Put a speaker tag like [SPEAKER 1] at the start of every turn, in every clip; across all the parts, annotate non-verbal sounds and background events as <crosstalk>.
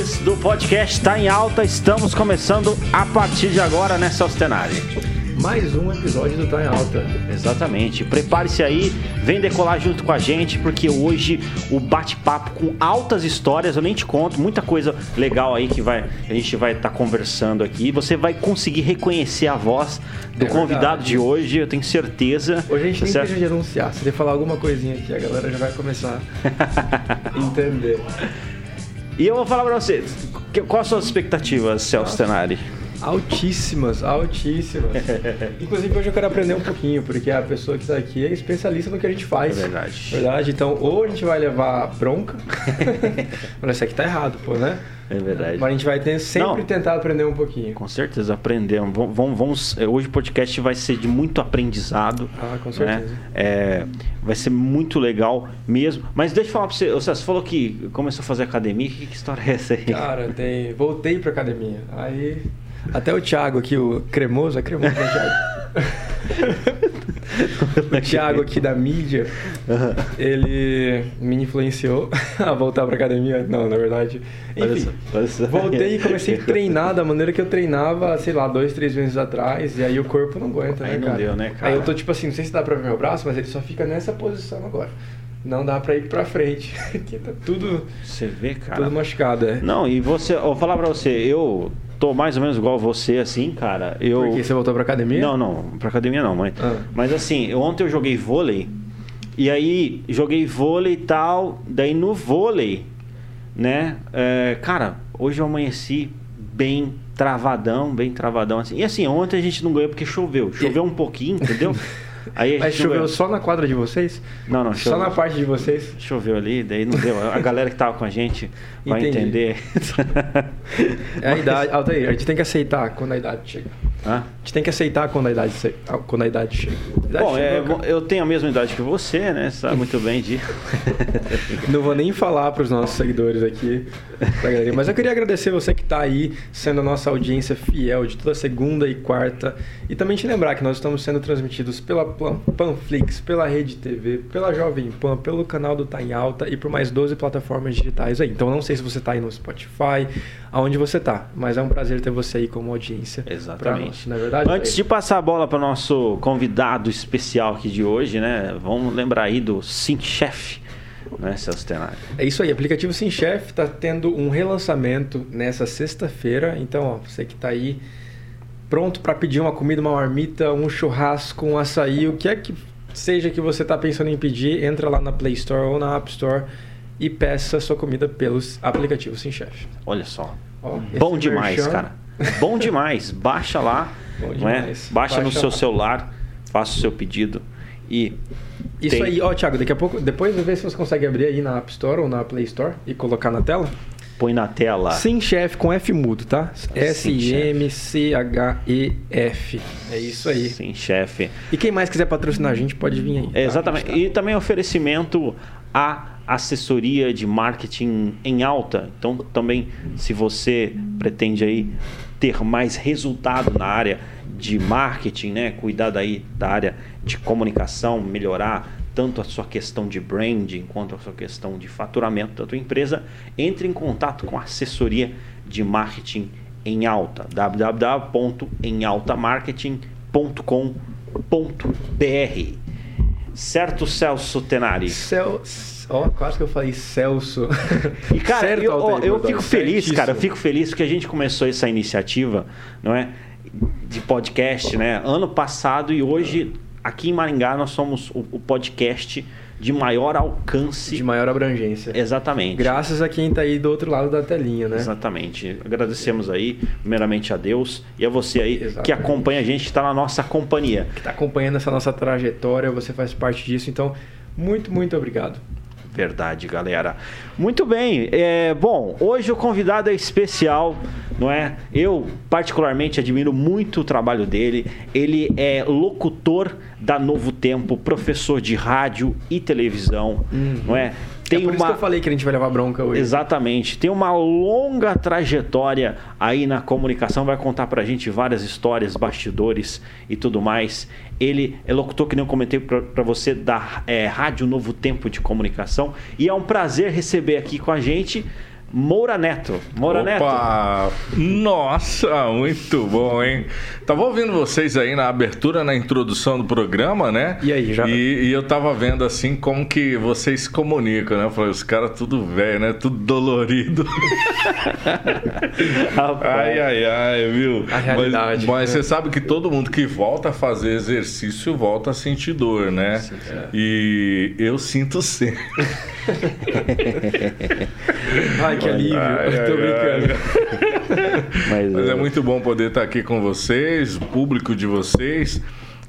[SPEAKER 1] amantes do podcast Está em Alta, estamos começando a partir de agora, né, Celso Tenari?
[SPEAKER 2] Mais um episódio do Tá em Alta.
[SPEAKER 1] Exatamente. Prepare-se aí, vem decolar junto com a gente, porque hoje o bate-papo com altas histórias, eu nem te conto, muita coisa legal aí que vai, a gente vai estar tá conversando aqui. Você vai conseguir reconhecer a voz do é convidado de hoje, eu tenho certeza.
[SPEAKER 2] Hoje a gente nem precisa de anunciar. Se ele falar alguma coisinha aqui, a galera já vai começar a <laughs> entender.
[SPEAKER 1] E eu vou falar pra você, quais são as expectativas, Celso Tenari?
[SPEAKER 2] Altíssimas, altíssimas. <laughs> Inclusive hoje eu quero aprender um pouquinho, porque a pessoa que está aqui é especialista no que a gente faz.
[SPEAKER 1] É verdade.
[SPEAKER 2] Verdade? Então, ou a gente vai levar bronca, <laughs> <laughs> mas isso aqui tá errado, pô, né?
[SPEAKER 1] É verdade.
[SPEAKER 2] Mas a gente vai ter, sempre Não, tentar aprender um pouquinho.
[SPEAKER 1] Com certeza, aprendemos. Vamos, vamos, é, hoje o podcast vai ser de muito aprendizado.
[SPEAKER 2] Ah, com certeza.
[SPEAKER 1] Né? É, vai ser muito legal mesmo. Mas deixa eu falar pra você, você falou que começou a fazer academia. Que, que história é essa aí?
[SPEAKER 2] Cara, tem, voltei pra academia. Aí até o Thiago aqui, o cremoso, é cremoso, né, Thiago? <laughs> <laughs> o Thiago aqui da mídia, ele me influenciou <laughs> a voltar pra academia. Não, na verdade. Enfim, voltei e comecei a treinar da maneira que eu treinava, sei lá, dois, três meses atrás. E aí o corpo não aguenta,
[SPEAKER 1] né,
[SPEAKER 2] aí
[SPEAKER 1] não cara? Deu, né, cara?
[SPEAKER 2] Aí eu tô tipo assim, não sei se dá pra ver meu braço, mas ele só fica nessa posição agora não dá para ir para frente. <laughs> Aqui tá tudo.
[SPEAKER 1] Você vê, cara.
[SPEAKER 2] Tudo machucado, é.
[SPEAKER 1] Não, e você, eu vou falar para você, eu tô mais ou menos igual você, assim, cara. Eu...
[SPEAKER 2] Porque você voltou pra academia?
[SPEAKER 1] Não, não, pra academia não, mas. Ah. Mas assim, ontem eu joguei vôlei. E aí, joguei vôlei e tal. Daí no vôlei, né? É, cara, hoje eu amanheci bem travadão, bem travadão assim. E assim, ontem a gente não ganhou porque choveu. Choveu um pouquinho, entendeu? <laughs>
[SPEAKER 2] Aí Mas choveu só na quadra de vocês?
[SPEAKER 1] Não, não,
[SPEAKER 2] choveu. Só na parte de vocês?
[SPEAKER 1] Choveu ali, daí não deu. A galera que tava com a gente vai Entendi. entender. <laughs>
[SPEAKER 2] É a idade. Altair, a gente tem que aceitar quando a idade chega. Hã? A gente tem que aceitar quando a idade, quando a idade chega. A idade
[SPEAKER 1] Bom, é, eu tenho a mesma idade que você, né? Você sabe muito bem de. <laughs>
[SPEAKER 2] não vou nem falar para os nossos seguidores aqui, mas eu queria agradecer você que está aí, sendo a nossa audiência fiel de toda segunda e quarta. E também te lembrar que nós estamos sendo transmitidos pela Panflix, pela Rede TV, pela Jovem Pan, pelo canal do Tá em Alta e por mais 12 plataformas digitais aí. Então não sei se você está aí no Spotify, aonde você está, mas é um prazer ter você aí como audiência.
[SPEAKER 1] Exatamente.
[SPEAKER 2] Nós, não é verdade?
[SPEAKER 1] Antes de passar a bola para o nosso convidado especial aqui de hoje, né? Vamos lembrar aí do Sync Chef né, Celso Tenari?
[SPEAKER 2] É isso aí, aplicativo Sim Chef está tendo um relançamento nessa sexta-feira. Então, ó, você que está aí pronto para pedir uma comida, uma marmita, um churrasco, um açaí, o que é que seja que você está pensando em pedir, entra lá na Play Store ou na App Store e peça sua comida pelos aplicativos Sim Chef.
[SPEAKER 1] Olha só. Ó, Bom demais, merchan... cara. Bom demais. Baixa lá, Bom é? Baixa, Baixa, no seu celular, faça o seu pedido e
[SPEAKER 2] isso tem... aí, ó, Thiago, daqui a pouco, depois vê se você consegue abrir aí na App Store ou na Play Store e colocar na tela
[SPEAKER 1] põe na tela.
[SPEAKER 2] Sim, chefe com F mudo, tá? S-I-M-C-H-E-F. É isso aí.
[SPEAKER 1] Sim, chefe.
[SPEAKER 2] E quem mais quiser patrocinar a gente pode vir aí.
[SPEAKER 1] Tá? exatamente. E também oferecimento a assessoria de marketing em alta. Então, também, se você pretende aí ter mais resultado na área de marketing, né? Cuidar daí da área de comunicação, melhorar tanto a sua questão de branding quanto a sua questão de faturamento da tua empresa, entre em contato com a assessoria de marketing em alta, www.emaltamarketing.com.br. Certo, Celso Tenari?
[SPEAKER 2] Celso, ó, oh, quase que eu falei Celso.
[SPEAKER 1] E cara, certo, eu, ó, eu fico feliz, cara, eu fico feliz porque a gente começou essa iniciativa, não é? De podcast, né? Ano passado e hoje aqui em Maringá nós somos o, o, podcast de maior alcance.
[SPEAKER 2] De maior abrangência.
[SPEAKER 1] Exatamente.
[SPEAKER 2] Graças a quem está aí do outro lado da telinha, né?
[SPEAKER 1] Exatamente. Agradecemos aí, primeiramente a Deus e a você aí Exatamente. que acompanha a gente, está na nossa companhia.
[SPEAKER 2] Que está acompanhando essa nossa trajetória, você faz parte disso. Então, muito, muito obrigado.
[SPEAKER 1] Verdade, galera. Muito bem. É, bom, hoje o convidado é especial, não é? Eu, particularmente, admiro muito o trabalho dele. Ele é locutor da Novo Tempo, professor de rádio e televisão, uhum. não é?
[SPEAKER 2] Tem é por uma... isso que eu falei que a gente vai levar bronca hoje.
[SPEAKER 1] Exatamente. Tem uma longa trajetória aí na comunicação, vai contar pra gente várias histórias, bastidores e tudo mais. Ele é locutor, que nem eu comentei para você, da é, Rádio Novo Tempo de Comunicação. E é um prazer receber aqui com a gente Moura Neto. Moura
[SPEAKER 3] Opa! Neto. Nossa, muito bom, hein? Tava ouvindo vocês aí na abertura, na introdução do programa, né?
[SPEAKER 2] E aí, já?
[SPEAKER 3] E, e eu tava vendo assim como que vocês se comunicam, né? Eu falei, os caras tudo velho, né? Tudo dolorido. <laughs> ai, ai, ai, viu?
[SPEAKER 2] A realidade.
[SPEAKER 3] Mas, mas você sabe que todo mundo que volta a fazer exercício volta a sentir dor, né? Sim, é. E eu sinto sempre.
[SPEAKER 2] ai, que alívio. Ai, eu tô brincando. <laughs>
[SPEAKER 3] Mas, Mas é muito bom poder estar aqui com vocês, o público de vocês.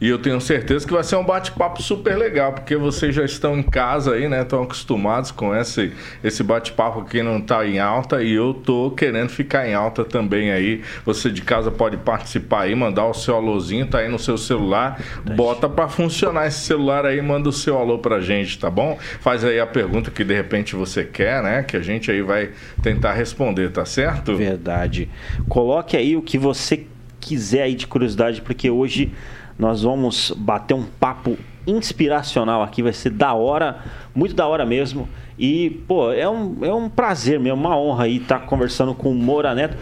[SPEAKER 3] E eu tenho certeza que vai ser um bate-papo super legal, porque vocês já estão em casa aí, né? Estão acostumados com esse, esse bate-papo que não está em alta e eu tô querendo ficar em alta também aí. Você de casa pode participar aí, mandar o seu alôzinho, tá aí no seu celular, bota para funcionar esse celular aí, manda o seu alô pra gente, tá bom? Faz aí a pergunta que de repente você quer, né? Que a gente aí vai tentar responder, tá certo?
[SPEAKER 1] Verdade. Coloque aí o que você quiser aí de curiosidade, porque hoje nós vamos bater um papo inspiracional aqui, vai ser da hora, muito da hora mesmo. E, pô, é um, é um prazer mesmo, uma honra aí estar tá conversando com o Moura Neto.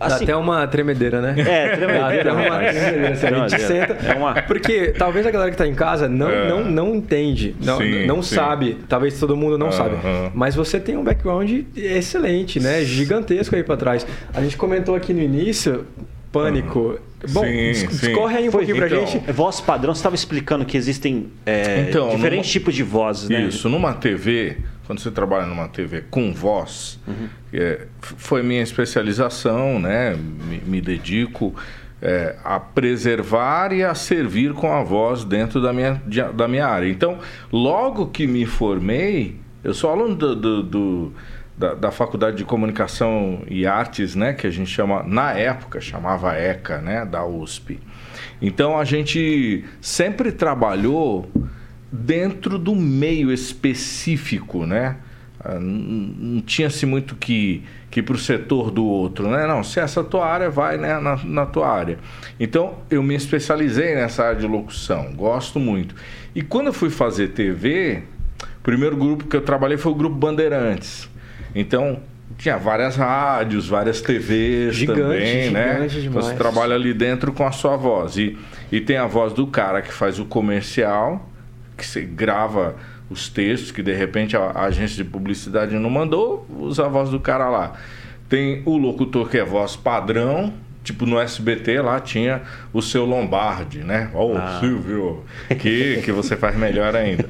[SPEAKER 2] Assim, Dá até uma tremedeira, né?
[SPEAKER 1] É, tremedeira. Dá
[SPEAKER 2] uma tremedeira, se a gente senta. É uma... Porque talvez a galera que está em casa não, é. não, não entende, não, sim, não sim. sabe. Talvez todo mundo não uh -huh. sabe. Mas você tem um background excelente, né? Gigantesco aí para trás. A gente comentou aqui no início, pânico. Bom, sim, discorre aí um pouquinho pra então, gente.
[SPEAKER 1] Voz padrão, você estava explicando que existem é, então, diferentes numa, tipos de vozes, né?
[SPEAKER 3] Isso, numa TV, quando você trabalha numa TV com voz, uhum. é, foi minha especialização, né? Me, me dedico é, a preservar e a servir com a voz dentro da minha, da minha área. Então, logo que me formei, eu sou aluno do, do, do da, da, Faculdade de Comunicação e Artes, né, que a gente chama, na época, chamava ECA, né, da USP. Então a gente sempre trabalhou dentro do meio específico, né? Ah, não tinha-se muito que, que para o setor do outro, né? Não, se essa tua área, vai né, na, na tua área. Então, eu me especializei nessa área de locução, gosto muito. E quando eu fui fazer TV, o primeiro grupo que eu trabalhei foi o Grupo Bandeirantes. Então, tinha várias rádios, várias TVs gigante, também, né? Demais. Você trabalha ali dentro com a sua voz. E, e tem a voz do cara que faz o comercial, que você grava os textos que de repente a, a agência de publicidade não mandou, usa a voz do cara lá. Tem o locutor que é voz padrão, Tipo, no SBT lá tinha o seu Lombardi, né? Ó, oh, ah. Silvio, que, que você faz melhor ainda.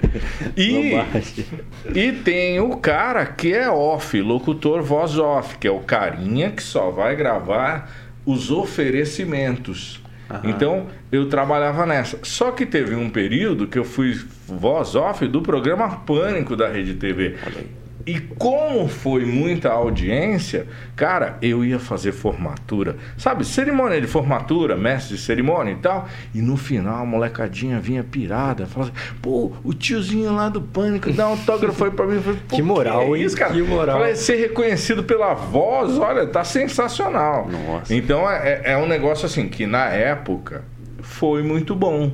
[SPEAKER 3] E, e tem o cara que é off, locutor voz off, que é o carinha que só vai gravar os oferecimentos. Aham. Então, eu trabalhava nessa. Só que teve um período que eu fui voz off do programa Pânico da Rede TV. E como foi muita audiência, cara, eu ia fazer formatura. Sabe, cerimônia de formatura, mestre de cerimônia e tal. E no final a molecadinha vinha pirada. Falava assim, pô, o tiozinho lá do pânico dá um autógrafo aí pra mim. Falei,
[SPEAKER 2] que moral,
[SPEAKER 3] que é isso, cara?
[SPEAKER 2] Que moral.
[SPEAKER 3] Falei, ser reconhecido pela voz, olha, tá sensacional.
[SPEAKER 1] Nossa.
[SPEAKER 3] Então é, é um negócio assim que na época foi muito bom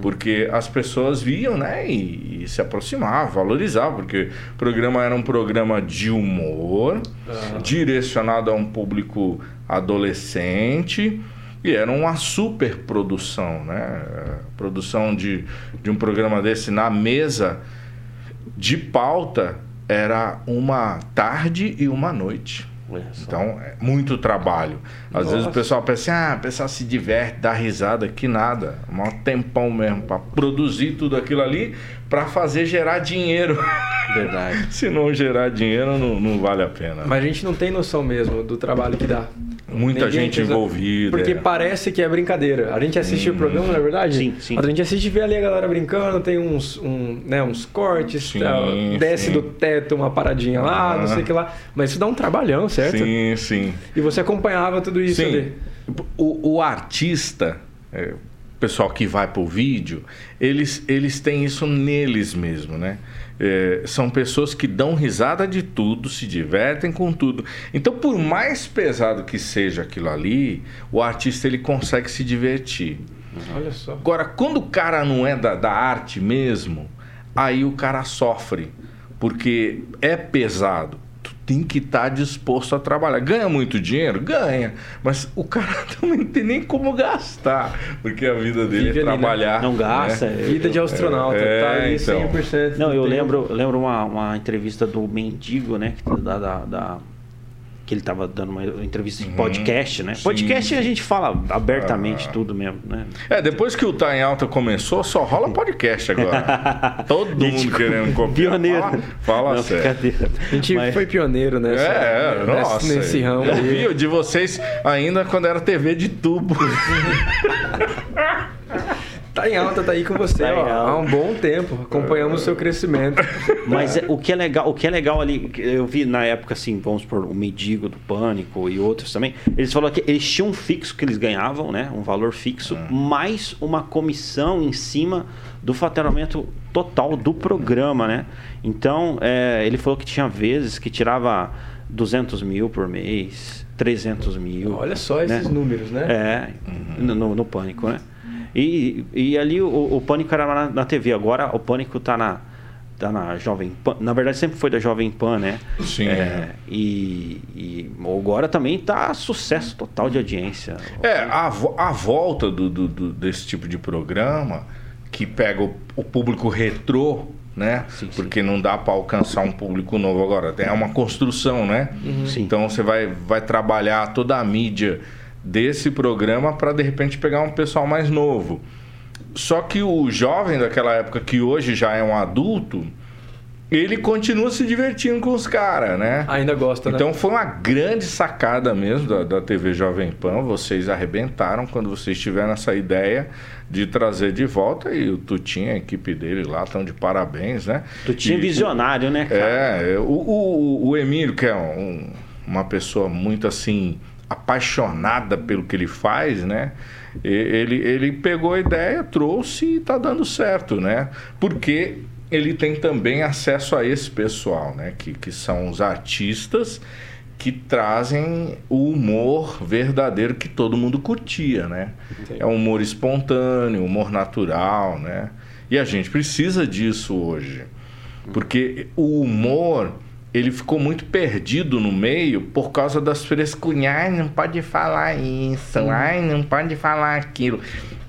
[SPEAKER 3] porque as pessoas viam, né, e, e, se aproximavam, valorizavam, porque o programa era um programa de humor, direcionado a um público adolescente, e era uma super produção, né? produção de, de um programa desse na mesa de pauta era uma tarde e uma noite. Então, é muito trabalho. Às Nossa. vezes o pessoal pensa, assim, ah, o pessoal se diverte, dá risada, que nada. É um tempão mesmo para produzir tudo aquilo ali para fazer gerar dinheiro.
[SPEAKER 1] Verdade. <laughs>
[SPEAKER 3] se não gerar dinheiro, não, não vale a pena.
[SPEAKER 2] Mas a gente não tem noção mesmo do trabalho que dá.
[SPEAKER 3] Muita Ninguém gente envolvida.
[SPEAKER 2] Porque é. parece que é brincadeira. A gente assiste hum, o programa, não é verdade?
[SPEAKER 1] Sim, sim.
[SPEAKER 2] A gente assiste e vê ali a galera brincando, tem uns, um, né, uns cortes, sim, tal, desce sim. do teto uma paradinha lá, ah. não sei o que lá. Mas isso dá um trabalhão, certo?
[SPEAKER 3] Sim, sim.
[SPEAKER 2] E você acompanhava tudo isso sim. ali.
[SPEAKER 3] O, o artista, é, pessoal que vai pro vídeo, eles, eles têm isso neles mesmo, né? É, são pessoas que dão risada de tudo, se divertem com tudo. Então, por mais pesado que seja aquilo ali, o artista ele consegue se divertir.
[SPEAKER 2] Olha só.
[SPEAKER 3] Agora, quando o cara não é da, da arte mesmo, aí o cara sofre, porque é pesado tem que estar tá disposto a trabalhar. Ganha muito dinheiro? Ganha. Mas o cara <laughs> também não tem nem como gastar, porque a vida dele Vive é trabalhar.
[SPEAKER 1] Ali, né? Não gasta.
[SPEAKER 2] Né? Vida de astronauta, é, tá ali então. 100%.
[SPEAKER 1] Não, eu lembro, lembro uma, uma entrevista do Mendigo, né? Da, da, da que ele estava dando uma entrevista de uhum. podcast, né? Sim. Podcast a gente fala abertamente ah. tudo mesmo, né?
[SPEAKER 3] É, depois que o Tá em Alta começou, só rola podcast agora. <laughs> Todo mundo querendo copiar.
[SPEAKER 1] Pioneiro.
[SPEAKER 3] Fala, fala Não, sério.
[SPEAKER 2] A gente Mas... foi pioneiro nessa,
[SPEAKER 3] é, nossa,
[SPEAKER 2] nesse ramo.
[SPEAKER 3] Eu vi de vocês ainda quando era TV de tubo. <laughs>
[SPEAKER 2] Tá em alta, tá aí com você tá ó, há um bom tempo. Acompanhamos o seu crescimento.
[SPEAKER 1] Mas é, o que é legal, o que é legal ali, eu vi na época assim, vamos por o Medigo do Pânico e outros também. Eles falaram que eles tinham um fixo que eles ganhavam, né? Um valor fixo, hum. mais uma comissão em cima do faturamento total do programa, né? Então, é, ele falou que tinha vezes que tirava 200 mil por mês, 300 mil.
[SPEAKER 2] Olha só esses né? números, né?
[SPEAKER 1] É, uhum. no, no, Pânico, né? E, e ali o, o Pânico era na, na TV, agora o Pânico está na, tá na Jovem Pan. Na verdade, sempre foi da Jovem Pan, né?
[SPEAKER 3] Sim. É, é.
[SPEAKER 1] E, e, agora também tá sucesso total de audiência.
[SPEAKER 3] É, a, a volta do, do, do desse tipo de programa que pega o, o público retrô, né? Sim, Porque sim. não dá para alcançar um público novo agora. É uma construção, né? Uhum. Então você vai, vai trabalhar toda a mídia desse programa para de repente pegar um pessoal mais novo. Só que o jovem daquela época, que hoje já é um adulto, ele continua se divertindo com os caras, né?
[SPEAKER 2] Ainda gosta,
[SPEAKER 3] né? Então foi uma grande sacada mesmo da, da TV Jovem Pan. Vocês arrebentaram quando vocês tiveram essa ideia de trazer de volta. E o Tutinho, a equipe dele lá, estão de parabéns, né?
[SPEAKER 1] Tutinho
[SPEAKER 3] e,
[SPEAKER 1] visionário, né, cara?
[SPEAKER 3] É, o, o, o Emílio, que é um, uma pessoa muito assim apaixonada pelo que ele faz, né? Ele, ele pegou a ideia, trouxe e está dando certo, né? Porque ele tem também acesso a esse pessoal, né? Que, que são os artistas que trazem o humor verdadeiro que todo mundo curtia, né? Entendi. É um humor espontâneo, humor natural, né? E a gente precisa disso hoje. Porque o humor ele ficou muito perdido no meio por causa das frescunhas. Ai, não pode falar isso. Ai, não pode falar aquilo.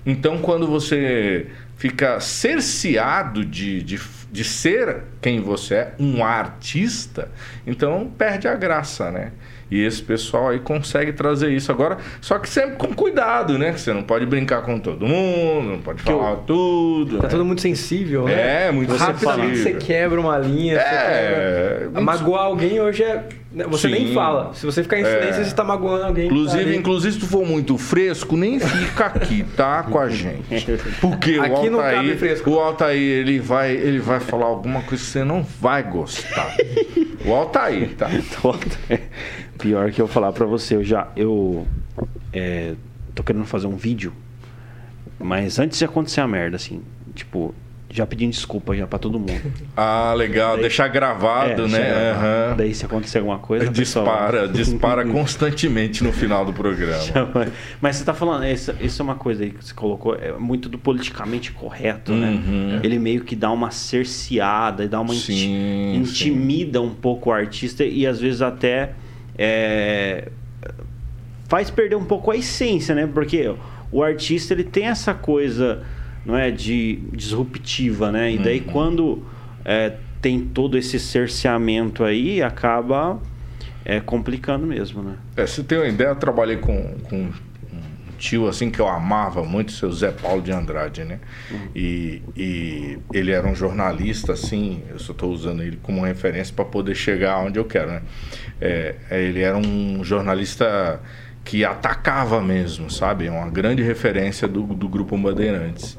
[SPEAKER 3] Então, quando você fica cerceado de, de, de ser quem você é, um artista, então perde a graça, né? E esse pessoal aí consegue trazer isso agora, só que sempre com cuidado, né? Você não pode brincar com todo mundo, não pode falar tudo.
[SPEAKER 2] Tá
[SPEAKER 3] né?
[SPEAKER 2] todo muito sensível, né?
[SPEAKER 3] É, muito
[SPEAKER 2] Rapidamente
[SPEAKER 3] sensível.
[SPEAKER 2] você quebra uma linha. É, quebra... Magoar alguém hoje é. Né, você Sim. nem fala. Se você ficar em silêncio, é. você está magoando alguém.
[SPEAKER 3] Inclusive, tá inclusive, se tu for muito fresco, nem fica aqui, tá? Com a gente. Porque aqui o Altair, o Altair, ele vai, ele vai falar alguma coisa que você não vai gostar. O Altair, tá? <laughs>
[SPEAKER 1] Pior que eu falar para você, eu já eu é, tô querendo fazer um vídeo, mas antes de acontecer a merda, assim, tipo, já pedindo desculpa já para todo mundo. <laughs>
[SPEAKER 3] Ah, legal, daí, deixar gravado, é, né?
[SPEAKER 1] Uhum. Daí se acontecer alguma coisa,
[SPEAKER 3] dispara, pessoal... dispara <laughs> constantemente no final do programa.
[SPEAKER 1] Mas você tá falando, isso, isso, é uma coisa aí que você colocou, é muito do politicamente correto, né? uhum. né? Ele meio que dá uma cerceada e dá uma sim, intimida sim. um pouco o artista e às vezes até é, faz perder um pouco a essência, né? Porque o artista ele tem essa coisa, não é, de disruptiva, né? E daí uhum. quando é, tem todo esse cerceamento aí, acaba é, complicando mesmo, né?
[SPEAKER 3] É, você tem uma ideia, eu trabalhei com, com tio assim que eu amava muito, seu Zé Paulo de Andrade, né? Uhum. E, e ele era um jornalista assim, eu só estou usando ele como referência para poder chegar onde eu quero, né? É, é, ele era um jornalista que atacava mesmo, sabe? Uma grande referência do, do grupo Bandeirantes.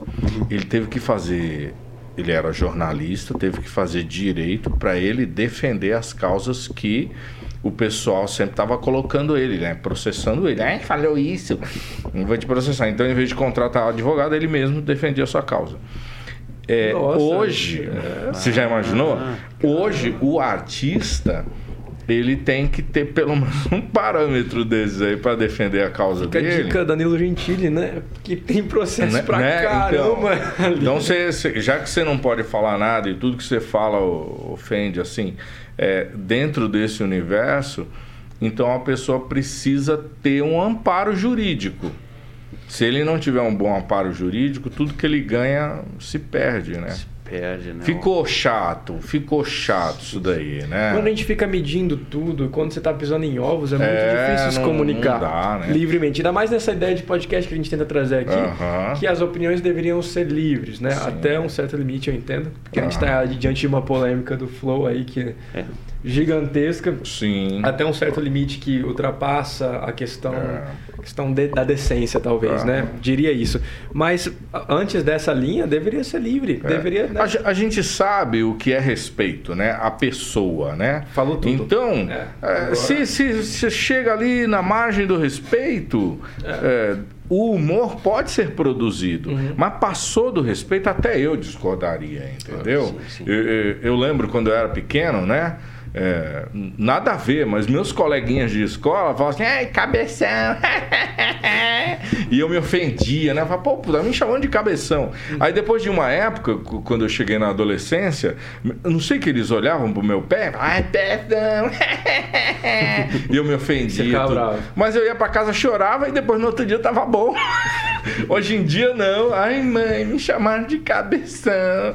[SPEAKER 3] Ele teve que fazer ele era jornalista, teve que fazer direito para ele defender as causas que o pessoal sempre estava colocando ele, né? Processando ele. Ah, falou isso. Não vai te processar. Então, em vez de contratar advogado, ele mesmo defendia a sua causa. É, Nossa, hoje, é... você já imaginou? Ah, hoje, o artista ele tem que ter pelo menos um parâmetro desses aí para defender a causa
[SPEAKER 2] Fica
[SPEAKER 3] dele.
[SPEAKER 2] a dica Danilo Gentili, né? Que tem processo
[SPEAKER 3] Né?
[SPEAKER 2] pra
[SPEAKER 3] Né?
[SPEAKER 2] caramba.
[SPEAKER 3] Então,
[SPEAKER 2] ali.
[SPEAKER 3] então você, você- já que você não pode falar nada e tudo que você fala ofende, assim, é, dentro desse universo, então a pessoa precisa ter um amparo jurídico. Se ele não tiver um bom amparo jurídico, tudo que ele ganha se perde, né?
[SPEAKER 1] Se perde, né?
[SPEAKER 3] Ficou chato, ficou chato isso daí, né?
[SPEAKER 2] Quando a gente fica medindo tudo, quando você tá pisando em ovos, é muito
[SPEAKER 3] É,
[SPEAKER 2] difícil se
[SPEAKER 3] não-
[SPEAKER 2] comunicar
[SPEAKER 3] não dá, né?
[SPEAKER 2] livremente. Ainda mais nessa ideia de podcast que a gente tenta trazer aqui,
[SPEAKER 3] Aham.
[SPEAKER 2] que as opiniões deveriam ser livres, né?
[SPEAKER 3] Sim.
[SPEAKER 2] Até um certo limite, eu entendo. Porque a gente tá diante de uma polêmica do Flow aí que
[SPEAKER 1] É.
[SPEAKER 2] gigantesca.
[SPEAKER 3] Sim.
[SPEAKER 2] Até um certo limite que ultrapassa a questão,
[SPEAKER 3] É.
[SPEAKER 2] questão de- da decência, talvez,
[SPEAKER 3] É.
[SPEAKER 2] né? Diria isso. Mas antes dessa linha, deveria ser livre.
[SPEAKER 3] É.
[SPEAKER 2] Deveria. né?
[SPEAKER 3] A, a gente sabe o que é respeito, né? A pessoa, né?
[SPEAKER 2] Falou tudo.
[SPEAKER 3] Então,
[SPEAKER 2] É.
[SPEAKER 3] é, se, se, se chega ali na margem do respeito, é, o humor pode ser produzido,
[SPEAKER 2] Uhum.
[SPEAKER 3] mas passou do respeito, até eu discordaria, entendeu?
[SPEAKER 1] sim, sim.
[SPEAKER 3] Eu, eu- eu lembro quando eu era pequeno, né? É, nada a ver, mas meus coleguinhas de escola falavam assim, ai, cabeção. <laughs> e eu me ofendia, né? Eu falava, pô, tá me chamando de cabeção. Aí depois de uma época, quando eu cheguei na adolescência, não sei que eles olhavam pro meu pé, ai, perdão. <laughs> e eu me ofendia. Mas eu ia pra casa, chorava e depois no outro dia tava bom. <laughs> Hoje em dia não. Ai, mãe, me chamaram de cabeção.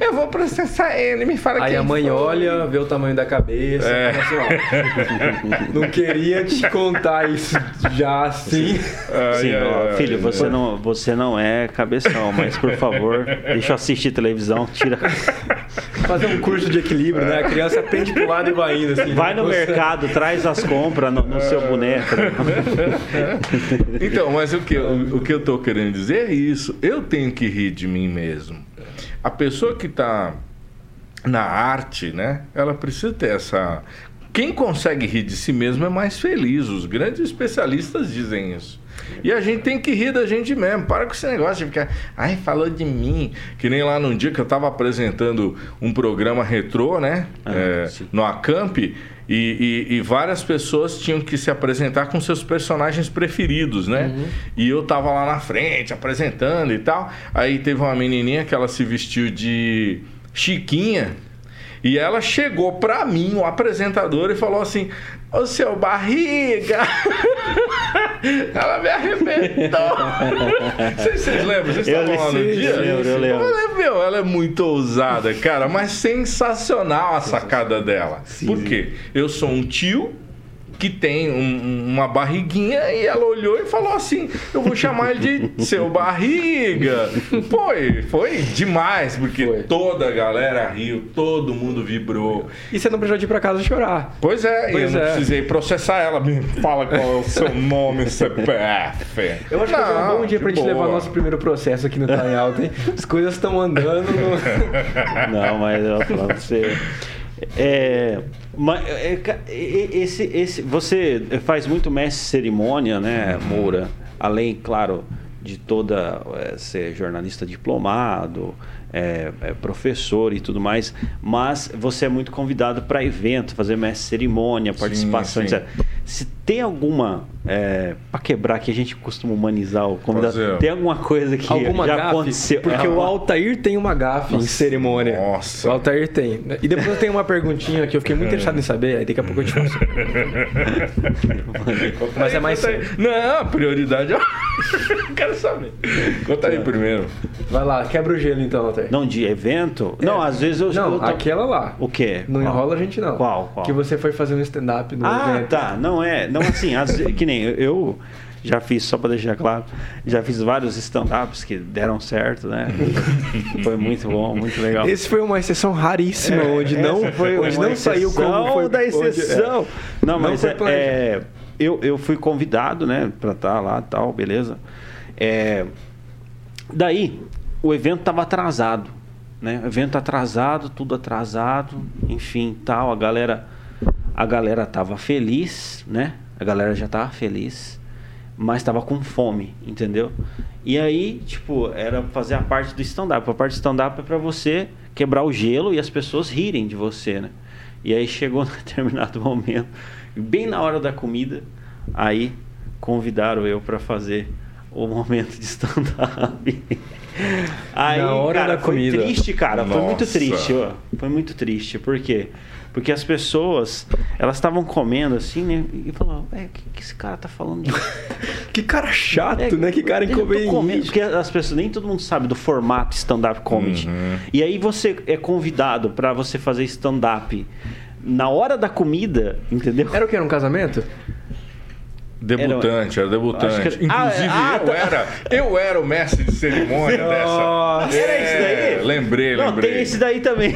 [SPEAKER 3] Eu vou processar ele, me fala
[SPEAKER 2] Aí
[SPEAKER 3] quem
[SPEAKER 2] a mãe
[SPEAKER 3] foi.
[SPEAKER 2] olha, vê o tamanho da cabeça.
[SPEAKER 3] É.
[SPEAKER 2] fala assim, ó, não queria te contar isso já assim.
[SPEAKER 3] Ai,
[SPEAKER 1] Sim, ó, filho, você não, você não é cabeção, mas por favor, deixa eu assistir televisão, tira.
[SPEAKER 2] Fazer um curso de equilíbrio, né? A criança aprende pro lado e vai indo assim.
[SPEAKER 1] Vai no
[SPEAKER 2] Você-
[SPEAKER 1] mercado, traz as compras no, no seu boneco.
[SPEAKER 3] Então, mas o que, o, o que eu tô querendo dizer é isso. Eu tenho que rir de mim mesmo. A pessoa que tá na arte, né? Ela precisa ter essa. Quem consegue rir de si mesmo é mais feliz. Os grandes especialistas dizem isso. E a gente tem que rir da gente mesmo. Para com esse negócio de ficar, ai, falou de mim. Que nem lá num dia que eu estava apresentando um programa retrô, né?
[SPEAKER 1] Ah,
[SPEAKER 3] É, no Acamp. E, e- e várias pessoas tinham que se apresentar com seus personagens preferidos, né? E eu tava lá na frente apresentando e tal. Aí teve uma menininha que ela se vestiu de Chiquinha. E ela chegou pra mim, o apresentador, e falou assim: Ô seu barriga! <laughs> ela me arrebentou! <laughs> Vocês, vocês lembram? Vocês
[SPEAKER 1] Eu
[SPEAKER 3] estavam lá no dia?
[SPEAKER 1] eu lembro, eu lembro.
[SPEAKER 3] falei, meu, ela é muito ousada, cara, mas sensacional a sacada dela.
[SPEAKER 1] Sim,
[SPEAKER 3] Por quê? Eu sou um tio que tem um- um- uma barriguinha e ela olhou e falou assim: Eu vou chamar ele de seu barriga. Foi, foi demais, porque
[SPEAKER 2] Foi.
[SPEAKER 3] toda a galera riu, todo mundo vibrou.
[SPEAKER 2] E você não precisou ir pra casa chorar.
[SPEAKER 3] Pois é, e
[SPEAKER 2] Pois
[SPEAKER 3] eu não
[SPEAKER 2] é.
[SPEAKER 3] precisei processar ela. Me fala qual é o seu nome, <laughs> CPF.
[SPEAKER 2] Eu acho que vai ser um
[SPEAKER 3] Não,
[SPEAKER 2] bom dia pra gente levar
[SPEAKER 3] boa.
[SPEAKER 2] nosso primeiro processo aqui no Tá em Alta, hein? As coisas estão andando. no- <laughs> <laughs>
[SPEAKER 1] Não, mas eu falo pra você. É, mas, é, esse, esse, você faz muito mestre cerimônia, né, Moura? Além, claro, de toda é, ser jornalista diplomado, é, é, professor e tudo mais, mas você é muito convidado para evento, fazer mestre cerimônia, participação,
[SPEAKER 3] sim.
[SPEAKER 1] etc. Se tem alguma é, para quebrar que a gente costuma humanizar o convidado,
[SPEAKER 3] Fazer.
[SPEAKER 1] tem alguma coisa que
[SPEAKER 2] Alguma
[SPEAKER 1] já
[SPEAKER 2] gafe?
[SPEAKER 1] aconteceu?
[SPEAKER 2] Porque
[SPEAKER 1] É,
[SPEAKER 2] o Altair tem uma gafe em cerimônia.
[SPEAKER 3] Nossa.
[SPEAKER 2] O Altair tem. E depois eu tenho uma perguntinha que eu fiquei muito interessado em saber, aí daqui a pouco eu te <laughs> faço. Mas é mais
[SPEAKER 3] aí. Não, prioridade é. <laughs> Quero saber. Conta aí primeiro.
[SPEAKER 2] Vai lá, quebra o gelo então, Altair.
[SPEAKER 1] Não, de evento? Não, às vezes eu.
[SPEAKER 2] Não,
[SPEAKER 1] eu tô-
[SPEAKER 2] aquela lá.
[SPEAKER 1] O quê?
[SPEAKER 2] Não
[SPEAKER 1] Qual?
[SPEAKER 2] enrola a gente não.
[SPEAKER 1] Qual? Qual?
[SPEAKER 2] Que você foi fazer um stand-up no
[SPEAKER 1] Ah,
[SPEAKER 2] evento.
[SPEAKER 1] tá. Não é. Não, assim, vezes- que nem eu, eu já fiz, só pra deixar claro, já fiz vários stand-ups que deram certo, né? <laughs> Foi muito bom, muito legal.
[SPEAKER 2] Esse foi uma exceção raríssima, onde não,
[SPEAKER 1] foi
[SPEAKER 2] onde não saiu como foi
[SPEAKER 1] da
[SPEAKER 2] onde-
[SPEAKER 1] exceção.
[SPEAKER 2] é.
[SPEAKER 1] Não,
[SPEAKER 2] Não
[SPEAKER 1] mas
[SPEAKER 2] foi
[SPEAKER 1] é, é, eu, eu fui convidado, né, pra estar lá e tal, beleza. É, daí, o evento tava atrasado, né? O evento atrasado, tudo atrasado, enfim, tal, a galera a galera tava feliz, né? A galera já tava feliz, mas tava com fome, entendeu? E aí, tipo, era fazer a parte do stand-up. A parte do stand-up é pra você quebrar o gelo e as pessoas rirem de você, né? E aí chegou num <laughs> determinado momento, bem na hora da comida, aí convidaram eu para fazer o momento de stand-up. Aí,
[SPEAKER 2] Na hora
[SPEAKER 1] cara,
[SPEAKER 2] da
[SPEAKER 1] foi
[SPEAKER 2] comida.
[SPEAKER 1] triste, cara. Foi muito
[SPEAKER 3] Nossa.
[SPEAKER 1] triste, ó. Foi muito triste. Por quê? Porque as pessoas, elas estavam comendo assim, né? E falavam, é, o que, que esse cara tá falando de <laughs>
[SPEAKER 2] Que cara chato,
[SPEAKER 1] é,
[SPEAKER 2] né? Que cara
[SPEAKER 1] comendo,
[SPEAKER 2] inconveniente.
[SPEAKER 1] Porque as pessoas, nem todo mundo sabe do formato stand-up comedy. E aí você é convidado pra você fazer stand-up na hora da comida, entendeu?
[SPEAKER 2] Era o que? Era um casamento?
[SPEAKER 3] Debutante, era, debutante.
[SPEAKER 1] Acho que era-
[SPEAKER 3] Inclusive,
[SPEAKER 1] Ah, ah,
[SPEAKER 3] eu,
[SPEAKER 1] tá.
[SPEAKER 3] era, eu era o mestre de cerimônia
[SPEAKER 2] Nossa.
[SPEAKER 3] dessa.
[SPEAKER 1] Era isso daí?
[SPEAKER 3] É, Lembrei,
[SPEAKER 1] Não,
[SPEAKER 3] lembrei.
[SPEAKER 1] tem esse daí também.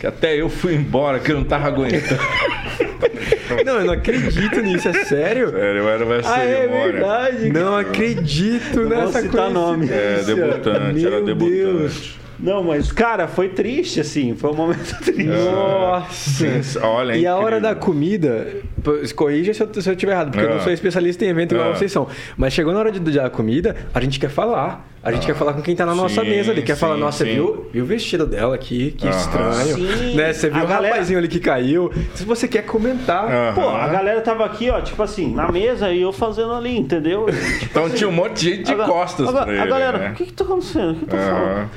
[SPEAKER 3] Que até eu fui embora, que eu não tava aguentando. <laughs>
[SPEAKER 2] Não, eu não acredito nisso, é sério?
[SPEAKER 3] Sério, eu era o mestre de
[SPEAKER 1] ah, é
[SPEAKER 3] cerimônia.
[SPEAKER 1] verdade.
[SPEAKER 2] Não acredito
[SPEAKER 1] Não
[SPEAKER 2] nessa
[SPEAKER 1] citar nome.
[SPEAKER 3] É, debutante, era
[SPEAKER 2] Meu
[SPEAKER 3] debutante.
[SPEAKER 2] Deus.
[SPEAKER 1] Não, mas, cara, foi triste, assim. Foi um momento <laughs> triste.
[SPEAKER 2] Nossa.
[SPEAKER 3] Sim, olha, é
[SPEAKER 2] E a hora
[SPEAKER 3] incrível.
[SPEAKER 2] da comida, corrija se eu, se eu estiver errado, porque eu não
[SPEAKER 3] Ah.
[SPEAKER 2] sou especialista em evento igual
[SPEAKER 3] Ah.
[SPEAKER 2] vocês são. Mas chegou na hora de dar a comida, a gente quer falar. A gente quer falar com quem tá na nossa
[SPEAKER 3] Sim,
[SPEAKER 2] mesa ali. Quer falar,
[SPEAKER 3] sim,
[SPEAKER 2] nossa,
[SPEAKER 3] sim.
[SPEAKER 2] viu, viu o vestido dela aqui? Que
[SPEAKER 3] Aham.
[SPEAKER 2] estranho.
[SPEAKER 1] Sim.
[SPEAKER 2] Né? Você viu
[SPEAKER 1] A
[SPEAKER 2] o
[SPEAKER 1] galera-
[SPEAKER 2] rapazinho ali que caiu. Se você quer comentar,
[SPEAKER 3] Ah.
[SPEAKER 1] Pô, a galera tava aqui, ó, tipo assim, na mesa e eu fazendo ali, entendeu? <laughs>
[SPEAKER 3] Então tinha um monte de gente de
[SPEAKER 1] Agora-
[SPEAKER 3] costas
[SPEAKER 1] agora-
[SPEAKER 3] pra ele.
[SPEAKER 1] A galera,
[SPEAKER 3] né?
[SPEAKER 1] o que que tá acontecendo? O que tá falando?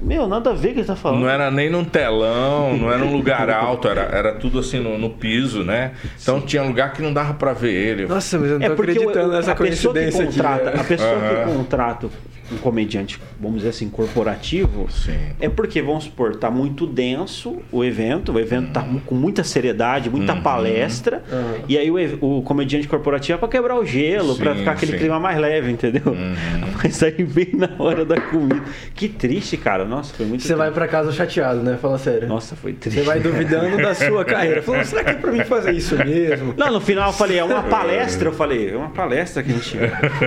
[SPEAKER 1] Meu, nada a ver o que ele tá falando.
[SPEAKER 3] Não era nem num telão, não era um lugar alto, era, era tudo assim no, no piso, né? Então tinha lugar que não dava pra ver ele.
[SPEAKER 2] Nossa, mas eu não
[SPEAKER 1] É
[SPEAKER 2] tô
[SPEAKER 1] porque
[SPEAKER 2] acreditando
[SPEAKER 1] o-
[SPEAKER 2] nessa
[SPEAKER 1] a pessoa que
[SPEAKER 2] coincidência aqui.
[SPEAKER 1] contrata,
[SPEAKER 2] né?
[SPEAKER 1] a pessoa
[SPEAKER 3] Aham.
[SPEAKER 1] que contrata um comediante, vamos dizer assim, corporativo,
[SPEAKER 3] Sim.
[SPEAKER 1] é porque, vamos supor, tá muito denso o evento, o evento tá mu- com muita seriedade, muita
[SPEAKER 3] Uhum.
[SPEAKER 1] palestra, e aí o, o comediante corporativo é pra quebrar o gelo, pra
[SPEAKER 3] Sim,
[SPEAKER 1] ficar aquele
[SPEAKER 3] sim.
[SPEAKER 1] clima mais leve, entendeu?
[SPEAKER 3] Uhum. <laughs>
[SPEAKER 1] Mas aí bem na hora da comida. Que triste, cara. Nossa, foi muito
[SPEAKER 2] Você vai pra casa chateado, né? Fala sério.
[SPEAKER 1] Nossa, foi triste.
[SPEAKER 2] Você vai duvidando da sua <laughs> carreira. Falando, será que é pra mim fazer isso mesmo?
[SPEAKER 1] Não, no final eu falei, é uma palestra. Eu falei, é uma palestra que a gente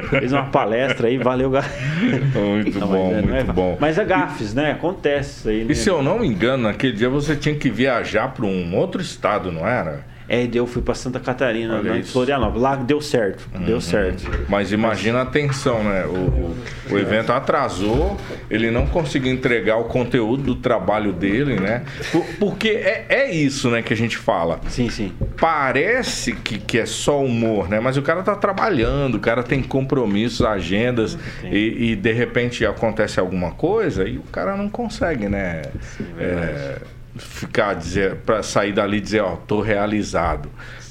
[SPEAKER 1] fez uma palestra aí, valeu, galera. <laughs>
[SPEAKER 3] Muito
[SPEAKER 1] Não,
[SPEAKER 3] bom,
[SPEAKER 1] é, não é-
[SPEAKER 3] muito bom.
[SPEAKER 1] Mas é gafes, né? Acontece isso aí. Né?
[SPEAKER 3] E se eu não me engano, naquele dia você tinha que viajar para um outro estado, não era?
[SPEAKER 1] É, eu fui pra Santa Catarina,
[SPEAKER 3] Olha
[SPEAKER 1] lá em. Florianópolis. Lá deu certo, deu certo.
[SPEAKER 3] Mas imagina a tensão, né? O, o, o evento atrasou, ele não conseguiu entregar o conteúdo do trabalho dele, né? Por- porque é, é isso, né, que a gente fala.
[SPEAKER 1] Sim, sim.
[SPEAKER 3] Parece que, que é só humor, né? Mas o cara tá trabalhando, o cara tem compromissos, agendas, e, e de repente acontece alguma coisa e o cara não consegue, né? É, ficar dizer para sair dali e dizer, ó, tô realizado.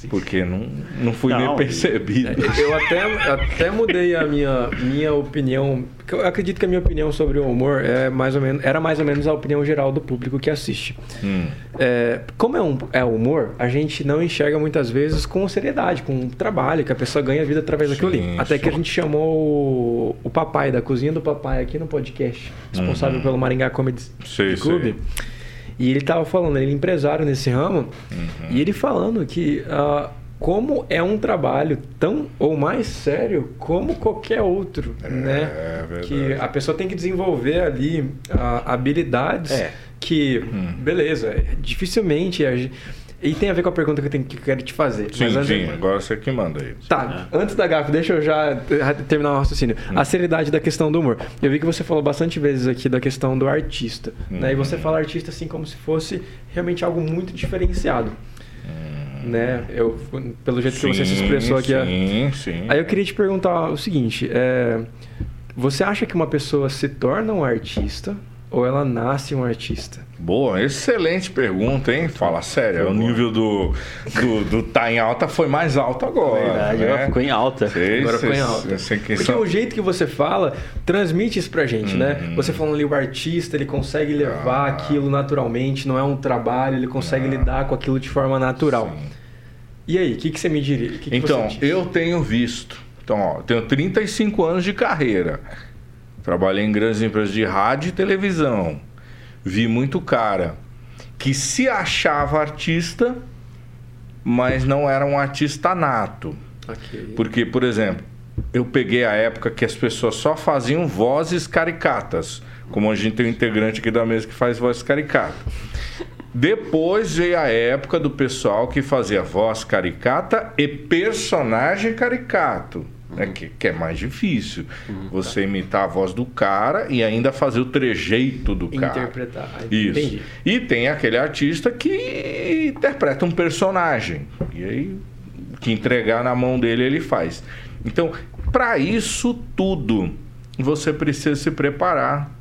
[SPEAKER 3] Porque não, não fui
[SPEAKER 1] Não,
[SPEAKER 3] nem percebido.
[SPEAKER 2] Eu até, até mudei a minha, minha opinião. Eu acredito que a minha opinião sobre o humor é mais ou menos, era mais ou menos a opinião geral do público que assiste.
[SPEAKER 3] Hum.
[SPEAKER 2] É, como é, um, é humor, a gente não enxerga muitas vezes com seriedade, com trabalho, que a pessoa ganha vida através daquilo ali.
[SPEAKER 3] Sim,
[SPEAKER 2] Até
[SPEAKER 3] sim.
[SPEAKER 2] que a gente chamou o, o papai, da cozinha do papai, aqui no podcast, responsável
[SPEAKER 3] Uhum.
[SPEAKER 2] pelo Maringá Comedy
[SPEAKER 3] Sei,
[SPEAKER 2] Clube.
[SPEAKER 3] sei.
[SPEAKER 2] E ele tava falando, ele é empresário nesse ramo,
[SPEAKER 3] Uhum.
[SPEAKER 2] e ele falando que ah, como é um trabalho tão ou mais sério como qualquer outro, né?
[SPEAKER 3] é verdade.
[SPEAKER 2] Que a pessoa tem que desenvolver ali ah, habilidades
[SPEAKER 1] É.
[SPEAKER 2] que,
[SPEAKER 3] Hum.
[SPEAKER 2] beleza, é, dificilmente a gente- e tem a ver com a pergunta que eu, tenho, que eu quero te fazer.
[SPEAKER 3] Sim,
[SPEAKER 2] antes-
[SPEAKER 3] sim, agora você que manda aí.
[SPEAKER 2] Tá, antes da gafe, deixa eu já terminar o raciocínio. A seriedade da questão do humor. Eu vi que você falou bastante vezes aqui da questão do artista. Né? E você fala artista assim como se fosse realmente algo muito diferenciado. Né? Eu, pelo jeito que você se
[SPEAKER 3] Sim,
[SPEAKER 2] expressou aqui. a-
[SPEAKER 3] Sim, sim.
[SPEAKER 2] Aí eu queria te perguntar o seguinte: é, você acha que uma pessoa se torna um artista ou ela nasce um artista?
[SPEAKER 3] Boa, excelente pergunta, hein? Fala sério, o nível do, do, do tá em alta foi mais alto agora.
[SPEAKER 1] Verdade,
[SPEAKER 3] né?
[SPEAKER 1] ela ficou em alta.
[SPEAKER 3] Sei,
[SPEAKER 2] Agora ficou em alta.
[SPEAKER 3] sei que
[SPEAKER 2] Porque
[SPEAKER 3] são-
[SPEAKER 2] o jeito que você fala transmite isso pra gente,
[SPEAKER 3] Uhum.
[SPEAKER 2] né? Você falando ali, o artista, ele consegue levar
[SPEAKER 3] Ah.
[SPEAKER 2] aquilo naturalmente, não é um trabalho, ele consegue lidar com aquilo de forma natural.
[SPEAKER 3] Sim.
[SPEAKER 2] E aí, o que, que você me diria? O que que
[SPEAKER 3] Então, eu tenho visto. Então, ó, eu tenho 35 anos de carreira. Trabalhei em grandes empresas de rádio e televisão. Vi muito cara que se achava artista, mas não era um artista nato.
[SPEAKER 2] Ok.
[SPEAKER 3] Porque, por exemplo, eu peguei a época que as pessoas só faziam vozes caricatas. Como a gente tem um integrante aqui da mesa que faz voz caricata. Depois veio a época do pessoal que fazia voz caricata e personagem caricato. Né, que, que, é mais difícil. Você tá. imitar a voz do cara e ainda fazer o trejeito do
[SPEAKER 2] Interpretar.
[SPEAKER 3] cara.
[SPEAKER 2] Interpretar.
[SPEAKER 3] Isso. Entendi. E tem aquele artista que interpreta um personagem. E aí, que entregar na mão dele, ele faz. Então, para isso tudo, você precisa se preparar.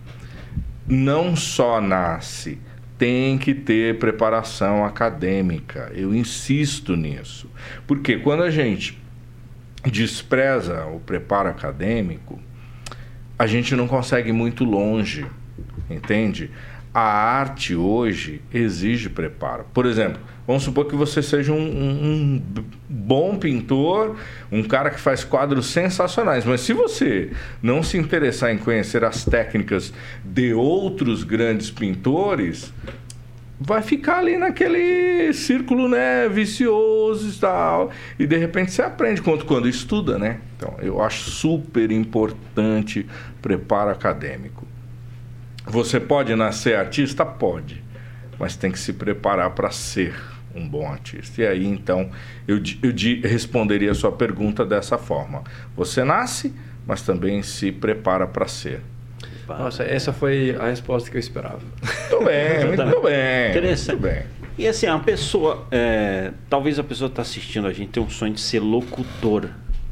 [SPEAKER 3] Não só nasce, tem que ter preparação acadêmica. Eu insisto nisso. Porque quando a gente despreza o preparo acadêmico, a gente não consegue ir muito longe, entende? A arte hoje exige preparo. Por exemplo, vamos supor que você seja um, um, um, bom pintor, um cara que faz quadros sensacionais, mas se você não se interessar em conhecer as técnicas de outros grandes pintores, vai ficar ali naquele círculo, né, vicioso e tal. E de repente você aprende quanto quando estuda, né? Então, eu acho super importante preparo acadêmico. Você pode nascer artista? Pode. Mas tem que se preparar para ser um bom artista. E aí, então, eu, eu responderia a sua pergunta dessa forma. Você nasce, mas também se prepara para ser.
[SPEAKER 2] Nossa, essa foi a resposta que eu esperava.
[SPEAKER 3] Muito bem, <laughs> muito bem.
[SPEAKER 1] Interessante.
[SPEAKER 3] Muito bem.
[SPEAKER 1] E assim, a pessoa, é, talvez a pessoa está assistindo a gente tem um sonho de ser locutor.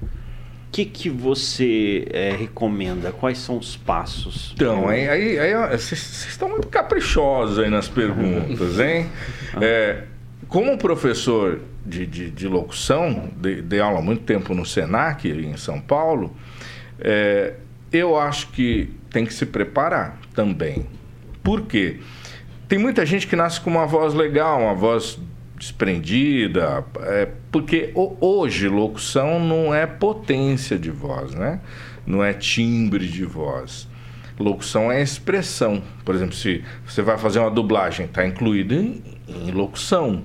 [SPEAKER 1] O que, que você é, recomenda? Quais são os passos?
[SPEAKER 3] Então, aí, aí, aí vocês estão muito caprichosos aí nas perguntas, <laughs> hein? É, como professor de, de, de locução, dei, de aula há muito tempo no SENAC, em São Paulo, é, eu acho que tem que se preparar também. Por quê? Tem muita gente que nasce com uma voz legal, uma voz desprendida, é, porque hoje locução não é potência de voz, né? Não é timbre de voz. Locução é expressão. Por exemplo, se você vai fazer uma dublagem, está incluído em, em locução.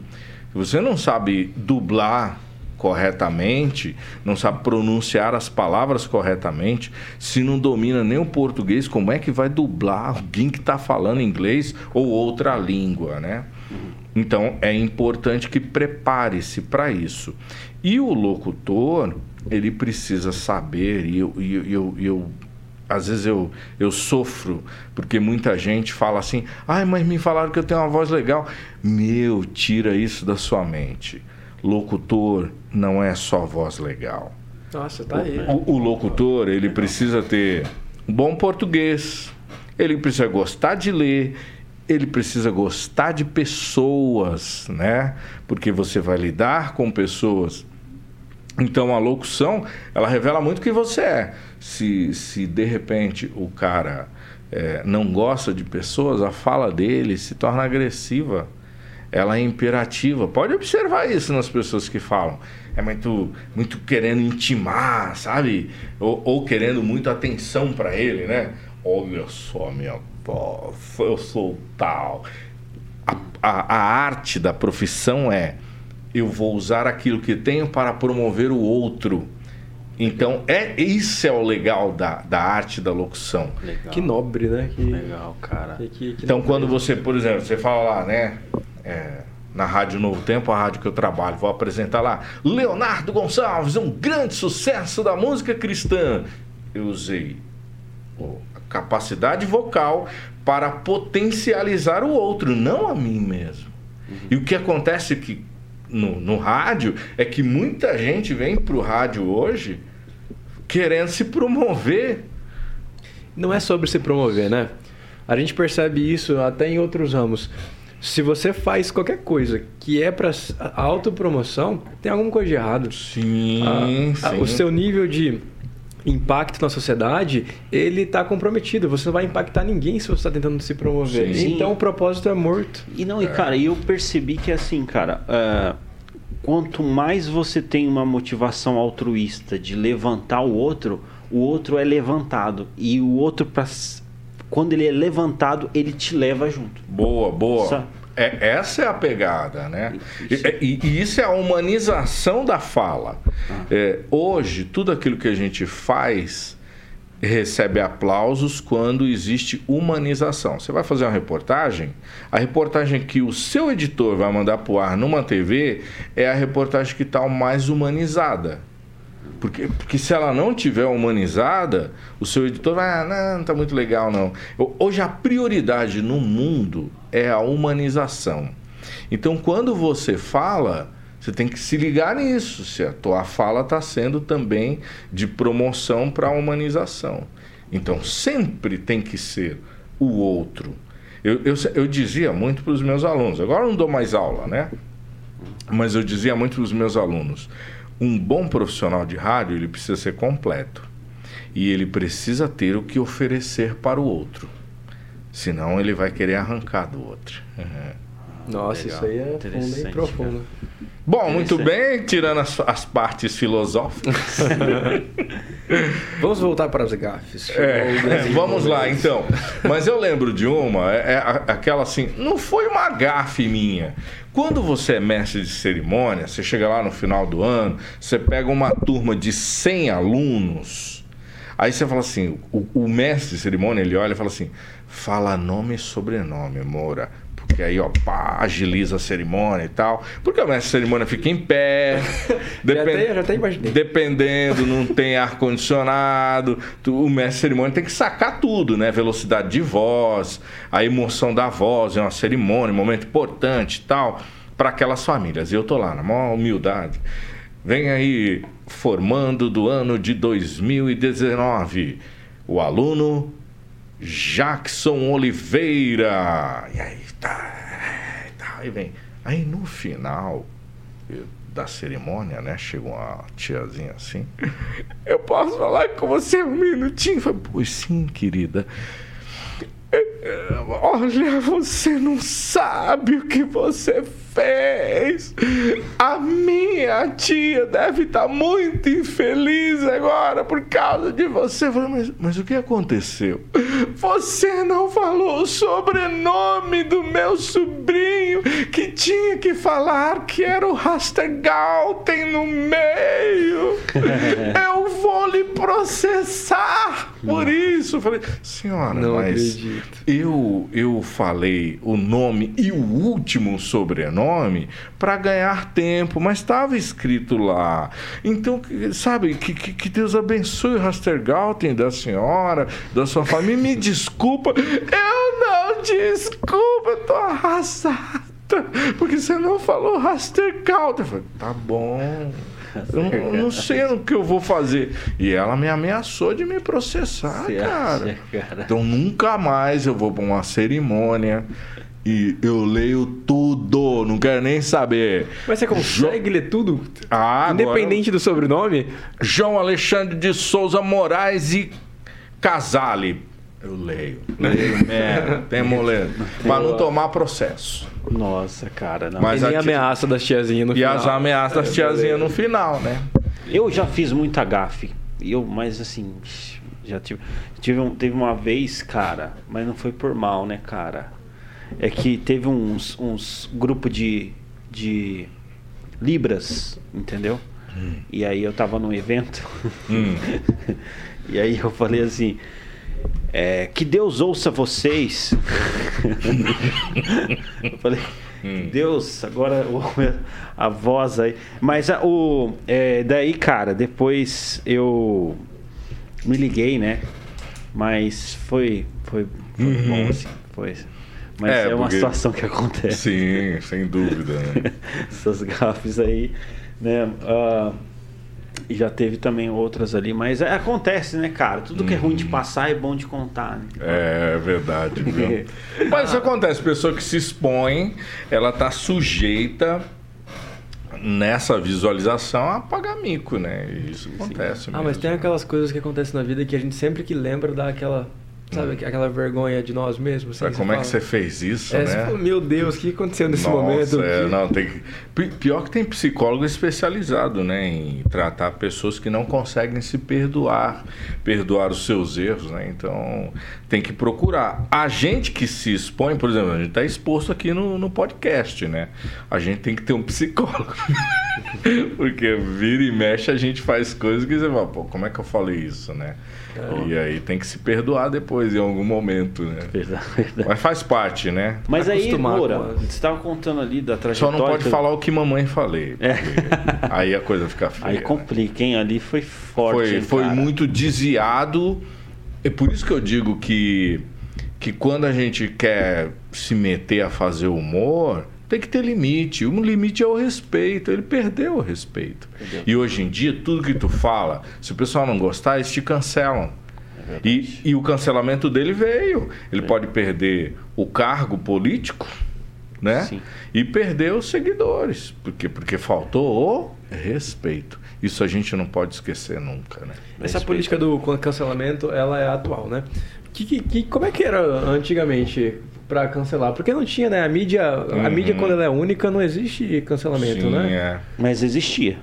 [SPEAKER 3] Se você não sabe dublar corretamente, não sabe pronunciar as palavras corretamente, se não domina nem o português, como é que vai dublar alguém que está falando inglês ou outra língua, né? Então é importante que prepare-se para isso. E o locutor, ele precisa saber, e eu, eu, eu, eu às vezes eu, eu sofro, porque muita gente fala assim: ai, mas me falaram que eu tenho uma voz legal. Meu, tira isso da sua mente locutor não é só voz legal.
[SPEAKER 2] Nossa, tá aí.
[SPEAKER 3] O, o, locutor, ele precisa ter um bom português, ele precisa gostar de ler, ele precisa gostar de pessoas, né? Porque você vai lidar com pessoas. Então a locução, ela revela muito quem você é. Se, se de repente o cara é, não gosta de pessoas, a fala dele se torna agressiva ela é imperativa. Pode observar isso nas pessoas que falam. É muito, muito querendo intimar, sabe? Ou, ou querendo muito atenção para ele, né? Olha só minha voz, eu sou tal. A, a, a arte da profissão é eu vou usar aquilo que tenho para promover o outro. Então, é isso é o legal da, da arte da locução.
[SPEAKER 2] Legal. Que nobre, né? Que...
[SPEAKER 1] Legal, cara. Que,
[SPEAKER 3] que, que então, quando você, por exemplo, você fala lá, né? É, na Rádio Novo Tempo, a rádio que eu trabalho. Vou apresentar lá Leonardo Gonçalves, um grande sucesso da música cristã. Eu usei a capacidade vocal para potencializar o outro, não a mim mesmo. Uhum. E o que acontece que no, no rádio é que muita gente vem para o rádio hoje querendo se promover.
[SPEAKER 2] Não é sobre se promover, né? A gente percebe isso até em outros ramos se você faz qualquer coisa que é para autopromoção, tem alguma coisa de errado.
[SPEAKER 3] Sim,
[SPEAKER 2] a, a,
[SPEAKER 3] sim.
[SPEAKER 2] O seu nível de impacto na sociedade, ele está comprometido. Você não vai impactar ninguém se você está tentando se promover. Sim. Então o propósito é morto.
[SPEAKER 1] E não, e cara, eu percebi que é assim, cara, uh, quanto mais você tem uma motivação altruísta de levantar o outro, o outro é levantado. E o outro, pra, quando ele é levantado, ele te leva junto.
[SPEAKER 3] Boa, boa. É, essa é a pegada, né? Isso. E, e, isso é a humanização da fala. Ah. É, hoje, tudo aquilo que a gente faz recebe aplausos quando existe humanização. Você vai fazer uma reportagem, a reportagem que o seu editor vai mandar para o ar numa TV é a reportagem que está mais humanizada. Porque, porque se ela não tiver humanizada, o seu editor vai, ah, não, não tá muito legal não. Hoje a prioridade no mundo é a humanização. Então quando você fala, você tem que se ligar nisso, se a tua fala está sendo também de promoção para a humanização. Então sempre tem que ser o outro. Eu, eu, eu dizia muito para os meus alunos, agora não dou mais aula, né? Mas eu dizia muito para os meus alunos: um bom profissional de rádio ele precisa ser completo e ele precisa ter o que oferecer para o outro. Senão ele vai querer arrancar do outro.
[SPEAKER 2] Uhum. Nossa, Legal. isso aí é fundo e profundo.
[SPEAKER 3] Bom, muito bem, tirando as, as partes filosóficas. <laughs>
[SPEAKER 2] vamos voltar para as gafes.
[SPEAKER 3] É, <laughs> vamos lá, então. Mas eu lembro de uma, é, é aquela assim, não foi uma gafe minha. Quando você é mestre de cerimônia, você chega lá no final do ano, você pega uma turma de 100 alunos, aí você fala assim, o, o mestre de cerimônia, ele olha e fala assim, fala nome e sobrenome, Moura que aí, ó, pá, agiliza a cerimônia e tal. Porque o mestre de cerimônia fica em pé.
[SPEAKER 2] depend... <laughs> já, até, já até imaginei.
[SPEAKER 3] Dependendo, não tem ar-condicionado. O mestre cerimônia tem que sacar tudo, né? Velocidade de voz, a emoção da voz, é uma cerimônia, um momento importante e tal, para aquelas famílias. E eu tô lá, na maior humildade. Vem aí, formando do ano de 2019, o aluno Jackson Oliveira. E aí, tá, tá, aí vem. Aí no final da cerimônia, né? Chega uma tiazinha assim. Eu posso falar com você um minutinho? Falei, pois sim, querida. Olha, você não sabe o que você fez. A minha tia deve estar tá muito infeliz agora por causa de você. Eu falei, mas, mas o que aconteceu? Você não falou o sobrenome do meu sobrinho que tinha que falar que era o Rastergalten no meio. <laughs> Eu vou lhe processar por isso. Eu falei, senhora, não mas acredito. eu eu falei o nome e o último sobrenome nome para ganhar tempo, mas estava escrito lá. Então, sabe, que, que, Deus abençoe o Rastergalten da senhora, da sua família. Me desculpa, eu não desculpa, eu tô arrasada. Porque você não falou Rastergalten. Eu falei, tá bom. Eu não sei o que eu vou fazer. E ela me ameaçou de me processar, cara. Cara. Então nunca mais eu vou para uma cerimônia e eu leio tudo, não quero nem saber.
[SPEAKER 2] Mas você consegue jo... ler tudo?
[SPEAKER 3] Ah,
[SPEAKER 2] Independente agora... do sobrenome?
[SPEAKER 3] João Alexandre de Souza Moraes e Casale. Eu leio. Leio, <laughs> é, tem moleiro. Pra não tomar processo.
[SPEAKER 2] Nossa, cara. Não.
[SPEAKER 3] Mas
[SPEAKER 2] e nem a ameaça das tiazinhas no
[SPEAKER 3] e
[SPEAKER 2] final.
[SPEAKER 3] E as ameaças das tiazinhas no final, né?
[SPEAKER 1] Eu já fiz muita gafe. Eu, mas assim, já tive. tive um, teve uma vez, cara, mas não foi por mal, né, cara? É que teve uns, uns grupo de, de Libras, entendeu? Hum. E aí eu tava num evento. Hum. <laughs> e aí eu falei assim. É, que Deus ouça vocês. <laughs> eu falei, hum. Deus, agora a voz aí. Mas a, o, é, daí, cara, depois eu me liguei, né? Mas foi, foi, foi uhum. bom, assim. Foi, mas é, é uma porque... situação que acontece.
[SPEAKER 3] Sim, sem dúvida. Né? <laughs>
[SPEAKER 1] Essas gafes aí, né? Uh, e já teve também outras ali, mas é, acontece, né, cara? Tudo que é ruim de uhum. passar é bom de contar, né?
[SPEAKER 3] É, é verdade. <laughs> mas isso acontece, pessoa que se expõe, ela tá sujeita nessa visualização a pagar mico, né? Isso acontece.
[SPEAKER 2] Ah, mas tem aquelas coisas que acontecem na vida que a gente sempre que lembra dá aquela Sabe, aquela vergonha de nós mesmos.
[SPEAKER 3] Assim, como é que você fez isso,
[SPEAKER 2] é,
[SPEAKER 3] né?
[SPEAKER 2] Fala, Meu Deus, o que aconteceu nesse Nossa, momento?
[SPEAKER 3] É, não, tem Pior que tem psicólogo especializado né, em tratar pessoas que não conseguem se perdoar, perdoar os seus erros, né? Então tem que procurar. A gente que se expõe, por exemplo, a gente está exposto aqui no, no podcast, né? A gente tem que ter um psicólogo. <laughs> Porque vira e mexe a gente faz coisas que você fala, pô, como é que eu falei isso, né? É. E aí tem que se perdoar depois em algum momento, né?
[SPEAKER 1] Verdade, verdade.
[SPEAKER 3] Mas faz parte, né?
[SPEAKER 1] Mas aí,
[SPEAKER 2] Acostumar
[SPEAKER 1] Moura,
[SPEAKER 2] com
[SPEAKER 1] você estava contando ali da
[SPEAKER 3] Só
[SPEAKER 1] trajetória.
[SPEAKER 3] não pode
[SPEAKER 1] que-
[SPEAKER 3] falar o que mamãe falei.
[SPEAKER 1] É.
[SPEAKER 3] Aí a coisa fica feia.
[SPEAKER 1] Aí
[SPEAKER 3] né?
[SPEAKER 1] complica, hein? Ali foi forte.
[SPEAKER 3] Foi,
[SPEAKER 1] hein,
[SPEAKER 3] foi muito desviado. É por isso que eu digo que, que quando a gente quer se meter a fazer humor, tem que ter limite. Um limite é o respeito. Ele perdeu o respeito. E hoje em dia, tudo que tu fala, se o pessoal não gostar, eles te cancelam. E, e o cancelamento dele veio. Ele pode perder o cargo político, né?
[SPEAKER 1] Sim.
[SPEAKER 3] E perder os seguidores. Por quê? Porque faltou o respeito. Isso a gente não pode esquecer nunca, né?
[SPEAKER 2] Essa
[SPEAKER 1] Respeito.
[SPEAKER 2] política do cancelamento, ela é atual, né? Que, que, que- como é que era antigamente para cancelar? Porque não tinha, né? A mídia, a
[SPEAKER 3] Uhum.
[SPEAKER 2] mídia quando ela é única, não existe cancelamento,
[SPEAKER 3] Sim,
[SPEAKER 2] né?
[SPEAKER 3] é.
[SPEAKER 1] Mas existia.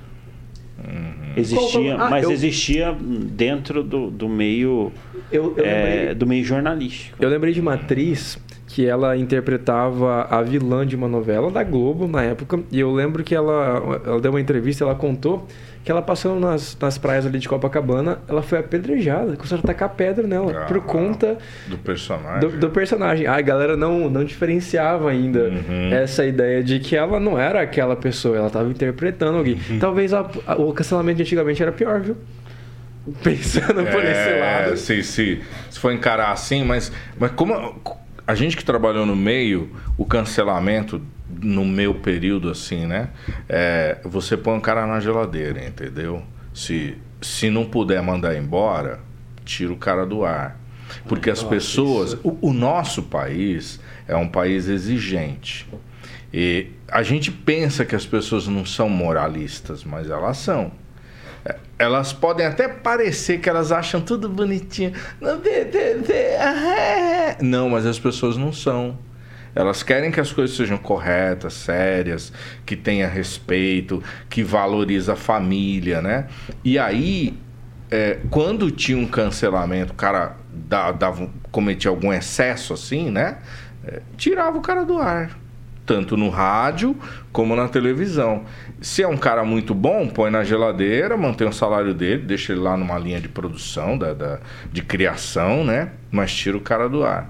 [SPEAKER 1] Existia,
[SPEAKER 2] Qual- ah,
[SPEAKER 1] mas
[SPEAKER 2] eu-
[SPEAKER 1] existia dentro do, do meio
[SPEAKER 2] Eu, eu
[SPEAKER 1] é,
[SPEAKER 2] lembrei,
[SPEAKER 1] do meio jornalístico.
[SPEAKER 2] eu lembrei de uma atriz que ela interpretava a vilã de uma novela da Globo na época, e eu lembro que ela, ela deu uma entrevista, ela contou que ela passando nas, nas praias ali de Copacabana, ela foi apedrejada, começaram a tacar pedra nela,
[SPEAKER 3] Ah,
[SPEAKER 2] por conta
[SPEAKER 3] Do personagem.
[SPEAKER 2] do, do personagem. A galera não, não diferenciava ainda
[SPEAKER 3] Uhum.
[SPEAKER 2] essa ideia de que ela não era aquela pessoa, ela estava interpretando alguém.
[SPEAKER 3] Uhum.
[SPEAKER 2] Talvez a- a- o cancelamento de antigamente era pior, viu? <laughs> Pensando por esse
[SPEAKER 3] É,
[SPEAKER 2] lado.
[SPEAKER 3] Se, se, se for encarar assim, mas, mas como a, a gente que trabalhou no meio, o cancelamento no meu período, assim, né? É, você põe um cara na geladeira, entendeu? Se, se não puder mandar embora, tira o cara do ar. Porque as pessoas.
[SPEAKER 2] isso-
[SPEAKER 3] O, o nosso país é um país exigente. E a gente pensa que as pessoas não são moralistas, mas elas são. É, Elas podem até parecer que elas acham tudo bonitinho. É. Não, mas as pessoas não são. Elas querem que as coisas sejam corretas, sérias, que tenha respeito, que valoriza a família, né? E aí, é, quando tinha um cancelamento, o cara da- dava, cometia algum excesso assim, né? É, tirava o cara do ar. Tanto no rádio como na televisão. Se é um cara muito bom, põe na geladeira, mantém o salário dele, deixa ele lá numa linha de produção, da, da- de criação, né? Mas tira o cara do ar.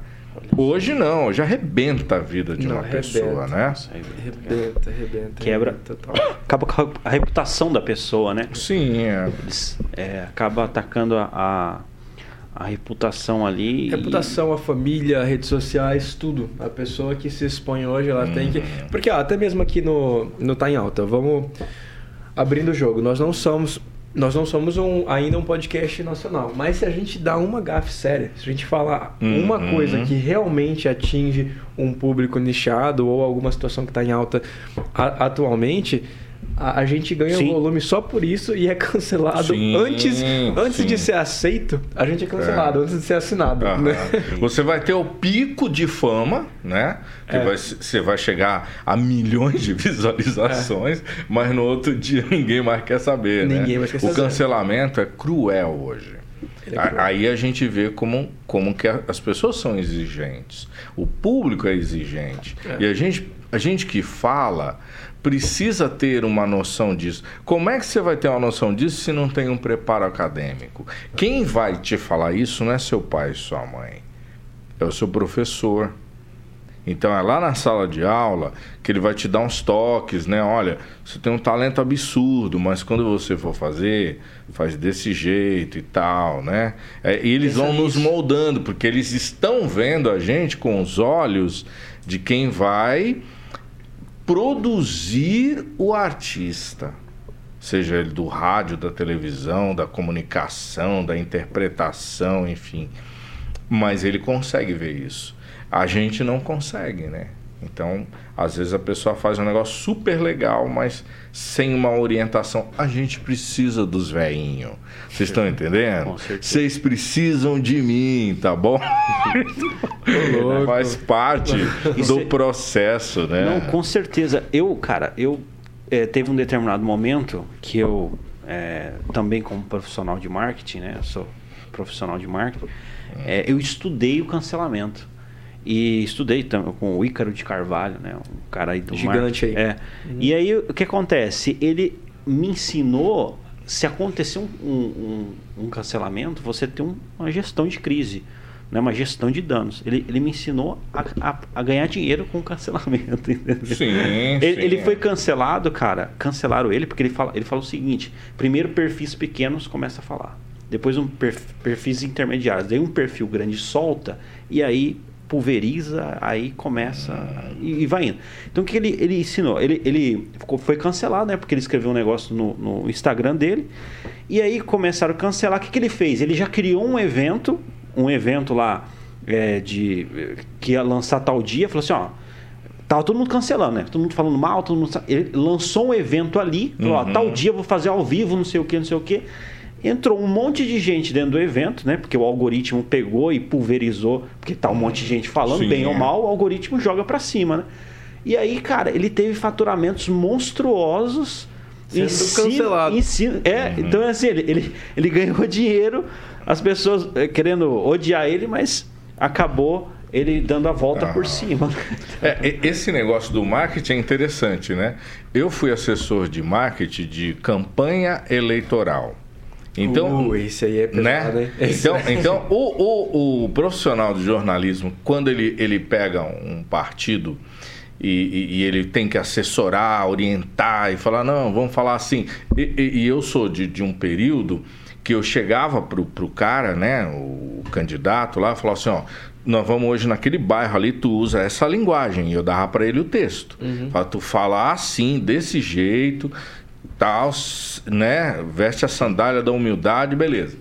[SPEAKER 3] Hoje não, hoje arrebenta a vida de
[SPEAKER 2] Não,
[SPEAKER 3] uma
[SPEAKER 2] arrebenta.
[SPEAKER 3] pessoa, né?
[SPEAKER 1] Nossa,
[SPEAKER 2] Arrebenta, arrebenta.
[SPEAKER 1] Quebra.
[SPEAKER 2] arrebenta.
[SPEAKER 1] Acaba com a reputação da pessoa, né?
[SPEAKER 3] Sim, é.
[SPEAKER 1] Eles, é, acaba atacando a, a, a reputação ali. e-
[SPEAKER 2] Reputação, a família, redes sociais, tudo. A pessoa que se expõe hoje, ela tem que. Porque, ó, até mesmo aqui no, no Tá em Alta, vamos abrindo o jogo. Nós não somos. Nós não somos um, ainda um podcast nacional, mas se a gente dá uma gafe séria, se a gente falar uma
[SPEAKER 3] Uhum.
[SPEAKER 2] coisa que realmente atinge um público nichado ou alguma situação que está em alta a- atualmente, a, a gente ganha
[SPEAKER 1] Sim.
[SPEAKER 2] volume só por isso e é cancelado
[SPEAKER 3] Sim,
[SPEAKER 2] antes, antes de
[SPEAKER 3] sim.
[SPEAKER 2] ser aceito, a gente é cancelado,
[SPEAKER 3] É.
[SPEAKER 2] antes de ser assinado. Né? <laughs>
[SPEAKER 3] Você vai ter o pico de fama, né? Que
[SPEAKER 2] É.
[SPEAKER 3] vai, você vai chegar a milhões de <laughs> visualizações, mas no outro dia <laughs> ninguém mais quer saber, né?
[SPEAKER 2] Ninguém mais quer
[SPEAKER 3] O
[SPEAKER 2] saber.
[SPEAKER 3] cancelamento é cruel hoje.
[SPEAKER 2] É.
[SPEAKER 3] Aí a gente vê como, como que as pessoas são exigentes. O público é exigente.
[SPEAKER 2] É.
[SPEAKER 3] E a gente, a gente que fala precisa ter uma noção disso. Como é que você vai ter uma noção disso se não tem um preparo acadêmico? Quem vai te falar isso não é seu pai e sua mãe. É o seu professor. Então é lá na sala de aula que ele vai te dar uns toques, né? Olha, você tem um talento absurdo, mas quando você for fazer, faz desse jeito e tal, né? É, e eles
[SPEAKER 2] Pensa
[SPEAKER 3] vão nos
[SPEAKER 2] nisso.
[SPEAKER 3] moldando, porque eles estão vendo a gente com os olhos de quem vai produzir o artista. Seja ele do rádio, da televisão, da comunicação, da interpretação, enfim. Mas ele consegue ver isso. A gente não consegue, né? Então, às vezes a pessoa faz um negócio super legal, mas sem uma orientação. A gente precisa dos veinhos. Vocês estão entendendo? Vocês precisam de mim, tá bom? <laughs> Faz parte do
[SPEAKER 1] é-
[SPEAKER 3] processo, né?
[SPEAKER 1] Não, com certeza. Eu, cara, eu eh, teve um determinado momento que eu eh, também como profissional de marketing, né? Eu sou profissional de marketing. eh, eu estudei o cancelamento. E estudei também com o Ícaro de Carvalho, né? Um cara aí do
[SPEAKER 2] Gigante
[SPEAKER 1] marketing.
[SPEAKER 2] aí.
[SPEAKER 1] É. E aí o que acontece? Ele me ensinou se acontecer um, um- um- cancelamento, você tem um- uma gestão de crise. não é uma gestão de danos. Ele, ele me ensinou a, a, a ganhar dinheiro com cancelamento. <laughs> Entendeu?
[SPEAKER 3] Sim,
[SPEAKER 1] ele,
[SPEAKER 3] sim,
[SPEAKER 1] ele foi cancelado, cara. Cancelaram ele porque ele fala, ele fala o seguinte: primeiro perfis pequenos começa a falar, depois um perf- perfis intermediários, daí um perfil grande solta e aí pulveriza, aí começa e, e vai indo. Então o que ele, ele ensinou? Ele, ele ficou, foi cancelado, né? Porque ele escreveu um negócio no, no Instagram dele. E aí começaram a cancelar. O que, que ele fez? Ele já criou um evento, um evento lá é, de que ia lançar tal dia, falou assim, ó. Tava todo mundo cancelando, né? Todo mundo falando mal, todo mundo. Ele lançou um evento ali, falou, ó, tal dia eu vou fazer ao vivo, não sei o que, não sei o que. Entrou um monte de gente dentro do evento, né? Porque o algoritmo pegou e pulverizou, porque tá um monte de gente falando,
[SPEAKER 3] Sim,
[SPEAKER 1] bem ou
[SPEAKER 3] é.
[SPEAKER 1] mal, o algoritmo joga pra cima, né? E aí, cara, ele teve faturamentos monstruosos.
[SPEAKER 2] Sendo
[SPEAKER 1] em cima-
[SPEAKER 2] cancelado.
[SPEAKER 1] em cima- é, então assim, ele, ele, ele ganhou dinheiro, as pessoas eh, querendo odiar ele, mas acabou ele dando a volta
[SPEAKER 3] Ah.
[SPEAKER 1] por cima.
[SPEAKER 3] É, e- esse negócio do marketing é interessante, né? Eu fui assessor de marketing de campanha eleitoral. Então,
[SPEAKER 2] Uh, esse aí é pesado,
[SPEAKER 3] né?
[SPEAKER 2] hein?
[SPEAKER 3] Então, então o, o, o profissional de jornalismo, quando ele, ele pega um partido e, e- e ele tem que assessorar, orientar e falar, não, vamos falar assim. E, e- eu sou de, de um período que eu chegava pro, pro cara, né, o, candidato lá, e falava assim, ó, nós vamos hoje naquele bairro ali, tu usa essa linguagem. E eu dava para ele o texto. Fala, tu fala assim, desse jeito, tal, né, veste a sandália da humildade, beleza.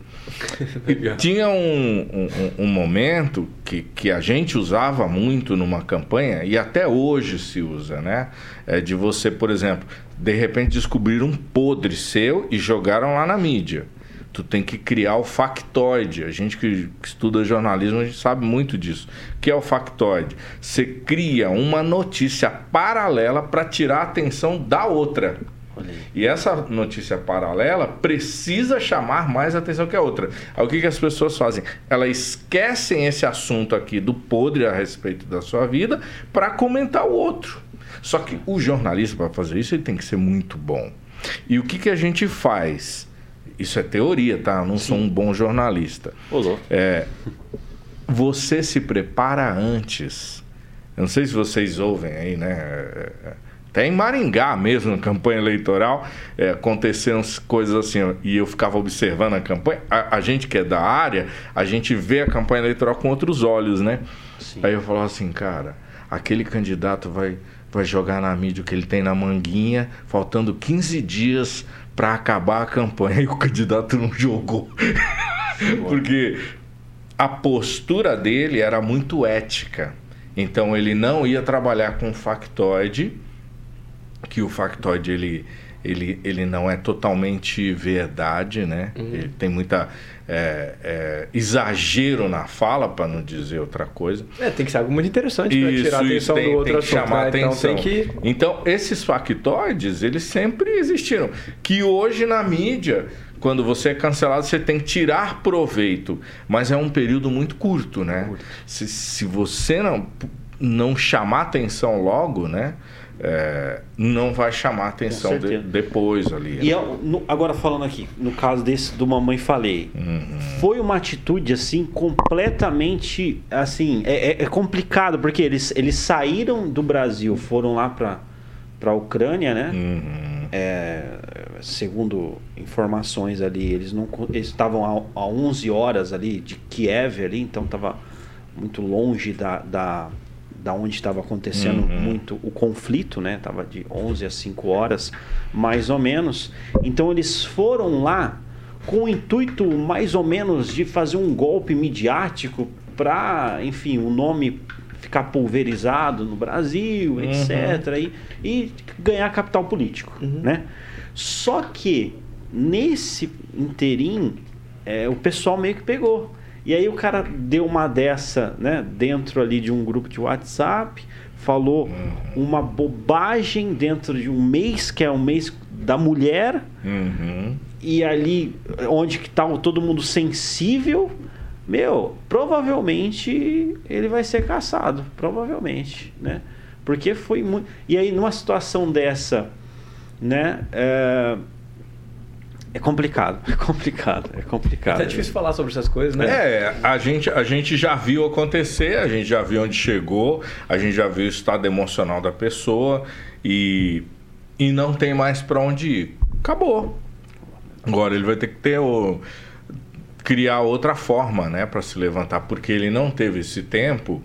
[SPEAKER 3] E <laughs> tinha um, um- um momento que, que a gente usava muito numa campanha, e até hoje se usa, né? É de você, por exemplo, de repente descobrir um podre seu e jogaram lá na mídia. Tu tem que criar o factoide. A gente que que estuda jornalismo, a gente sabe muito disso. O que é o factoide? Você cria uma notícia paralela para tirar a atenção da outra. E essa notícia paralela precisa chamar mais atenção que a outra. Aí o que, que as pessoas fazem? Elas esquecem esse assunto aqui do podre a respeito da sua vida para comentar o outro. Só que o jornalista, para fazer isso, ele tem que ser muito bom. E o que, que a gente faz? Isso é teoria, tá? Eu não sou um bom jornalista.
[SPEAKER 1] Ô, louco.
[SPEAKER 3] É, você se prepara antes. Eu não sei se vocês ouvem aí, né? Até em Maringá mesmo, na campanha eleitoral, é, aconteceram coisas assim, ó, e eu ficava observando a campanha. A, a gente que é da área, a gente vê a campanha eleitoral com outros olhos, né?
[SPEAKER 1] Sim.
[SPEAKER 3] Aí eu falava assim, cara, aquele candidato vai, vai jogar na mídia o que ele tem na manguinha, faltando 15 dias para acabar a campanha. <laughs> E o candidato não jogou. Porque a postura dele era muito ética. Então ele não ia trabalhar com factoide, que o factoide ele, ele, ele não é totalmente verdade, né? Ele tem muita é, é, exagero na fala, para não dizer outra coisa.
[SPEAKER 2] É, tem que ser algo muito interessante para tirar a atenção
[SPEAKER 3] tem,
[SPEAKER 2] do outro
[SPEAKER 3] tem que
[SPEAKER 2] assunto.
[SPEAKER 3] chamar
[SPEAKER 2] né? Então
[SPEAKER 3] atenção.
[SPEAKER 2] tem que.
[SPEAKER 3] Então, esses factoides, eles sempre existiram. Que hoje na mídia, quando você é cancelado, você tem que tirar proveito. Mas é um período muito curto, né? Se, se você não, não chamar atenção logo, né? É, não vai chamar atenção de- depois ali.
[SPEAKER 1] E eu- no- agora falando aqui, no caso desse do Mamãe Falei, foi uma atitude assim completamente assim, é, é- é complicado porque eles, eles saíram do Brasil, foram lá para para Ucrânia, né?
[SPEAKER 3] Uhum.
[SPEAKER 1] É, segundo informações ali, eles não eles estavam a, a 11 horas ali de Kiev ali, então estava muito longe da, da, da onde estava acontecendo
[SPEAKER 3] Uhum.
[SPEAKER 1] muito o conflito, né? Tava de 11 a 5 horas, mais ou menos. Então eles foram lá com o intuito mais ou menos de fazer um golpe midiático para, enfim, o nome ficar pulverizado no Brasil, etc. E, e ganhar capital político, né? Só que nesse interim é, o pessoal meio que pegou. E aí o cara deu uma dessa, né, dentro ali de um grupo de WhatsApp, falou uma bobagem dentro de um mês, que é o mês da mulher,
[SPEAKER 3] Uhum.
[SPEAKER 1] e ali onde que tá todo mundo sensível, meu, provavelmente ele vai ser caçado, provavelmente, né? Porque foi muito. E aí numa situação dessa, né? é, É complicado, é complicado, é complicado.
[SPEAKER 2] É difícil falar sobre essas coisas, né?
[SPEAKER 3] É, a gente, a gente já viu acontecer, a gente já viu onde chegou, a gente já viu o estado emocional da pessoa e, e não tem mais para onde ir. Acabou. Agora ele vai ter que ter o, criar outra forma, né, para se levantar, porque ele não teve esse tempo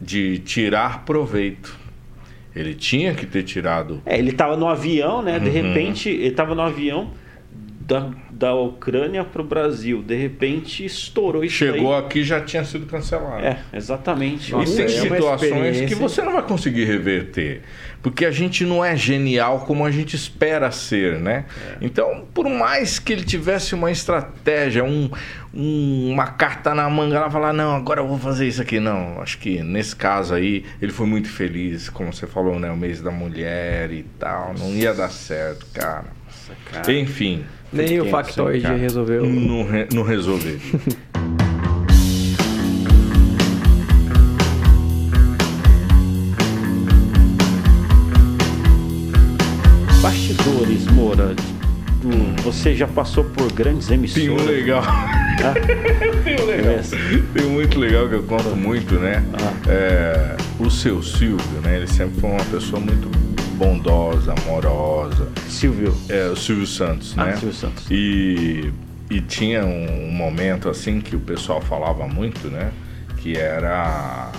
[SPEAKER 3] de tirar proveito. Ele tinha que ter tirado.
[SPEAKER 1] É, ele estava no avião, né? De
[SPEAKER 3] Uhum.
[SPEAKER 1] repente, ele estava no avião da, da Ucrânia para o Brasil. De repente, estourou isso
[SPEAKER 3] Chegou
[SPEAKER 1] aí.
[SPEAKER 3] aqui já tinha sido cancelado.
[SPEAKER 1] É, exatamente.
[SPEAKER 2] Nossa,
[SPEAKER 3] e tem
[SPEAKER 2] é
[SPEAKER 3] situações que você não vai conseguir reverter. Porque a gente não é genial como a gente espera ser, né? Então, por mais que ele tivesse uma estratégia, um, um- uma carta na manga, ela falar, não, agora eu vou fazer isso aqui. Não, acho que nesse caso aí, ele foi muito feliz, como você falou, né? O mês da mulher e tal. Não ia dar certo, cara.
[SPEAKER 1] cara.
[SPEAKER 3] Enfim,
[SPEAKER 2] Nem o
[SPEAKER 1] Fiquei sem, cara.
[SPEAKER 2] resolveu.
[SPEAKER 3] não, re- não resolvi. <laughs>
[SPEAKER 1] Bastidores, Moura. do- você já passou por grandes
[SPEAKER 3] Tem
[SPEAKER 1] emissoras.
[SPEAKER 3] um legal.
[SPEAKER 1] Ah,
[SPEAKER 3] Tem um legal. <laughs> Tem um muito legal que eu conto muito, né?
[SPEAKER 1] Ah.
[SPEAKER 3] É, o seu Silvio, né? Ele sempre foi uma pessoa muito bondosa, amorosa.
[SPEAKER 1] Silvio.
[SPEAKER 3] É, o Silvio Santos,
[SPEAKER 1] Ah,
[SPEAKER 3] né?
[SPEAKER 1] Silvio Santos.
[SPEAKER 3] E, e tinha um, um momento assim que o pessoal falava muito, né? Que era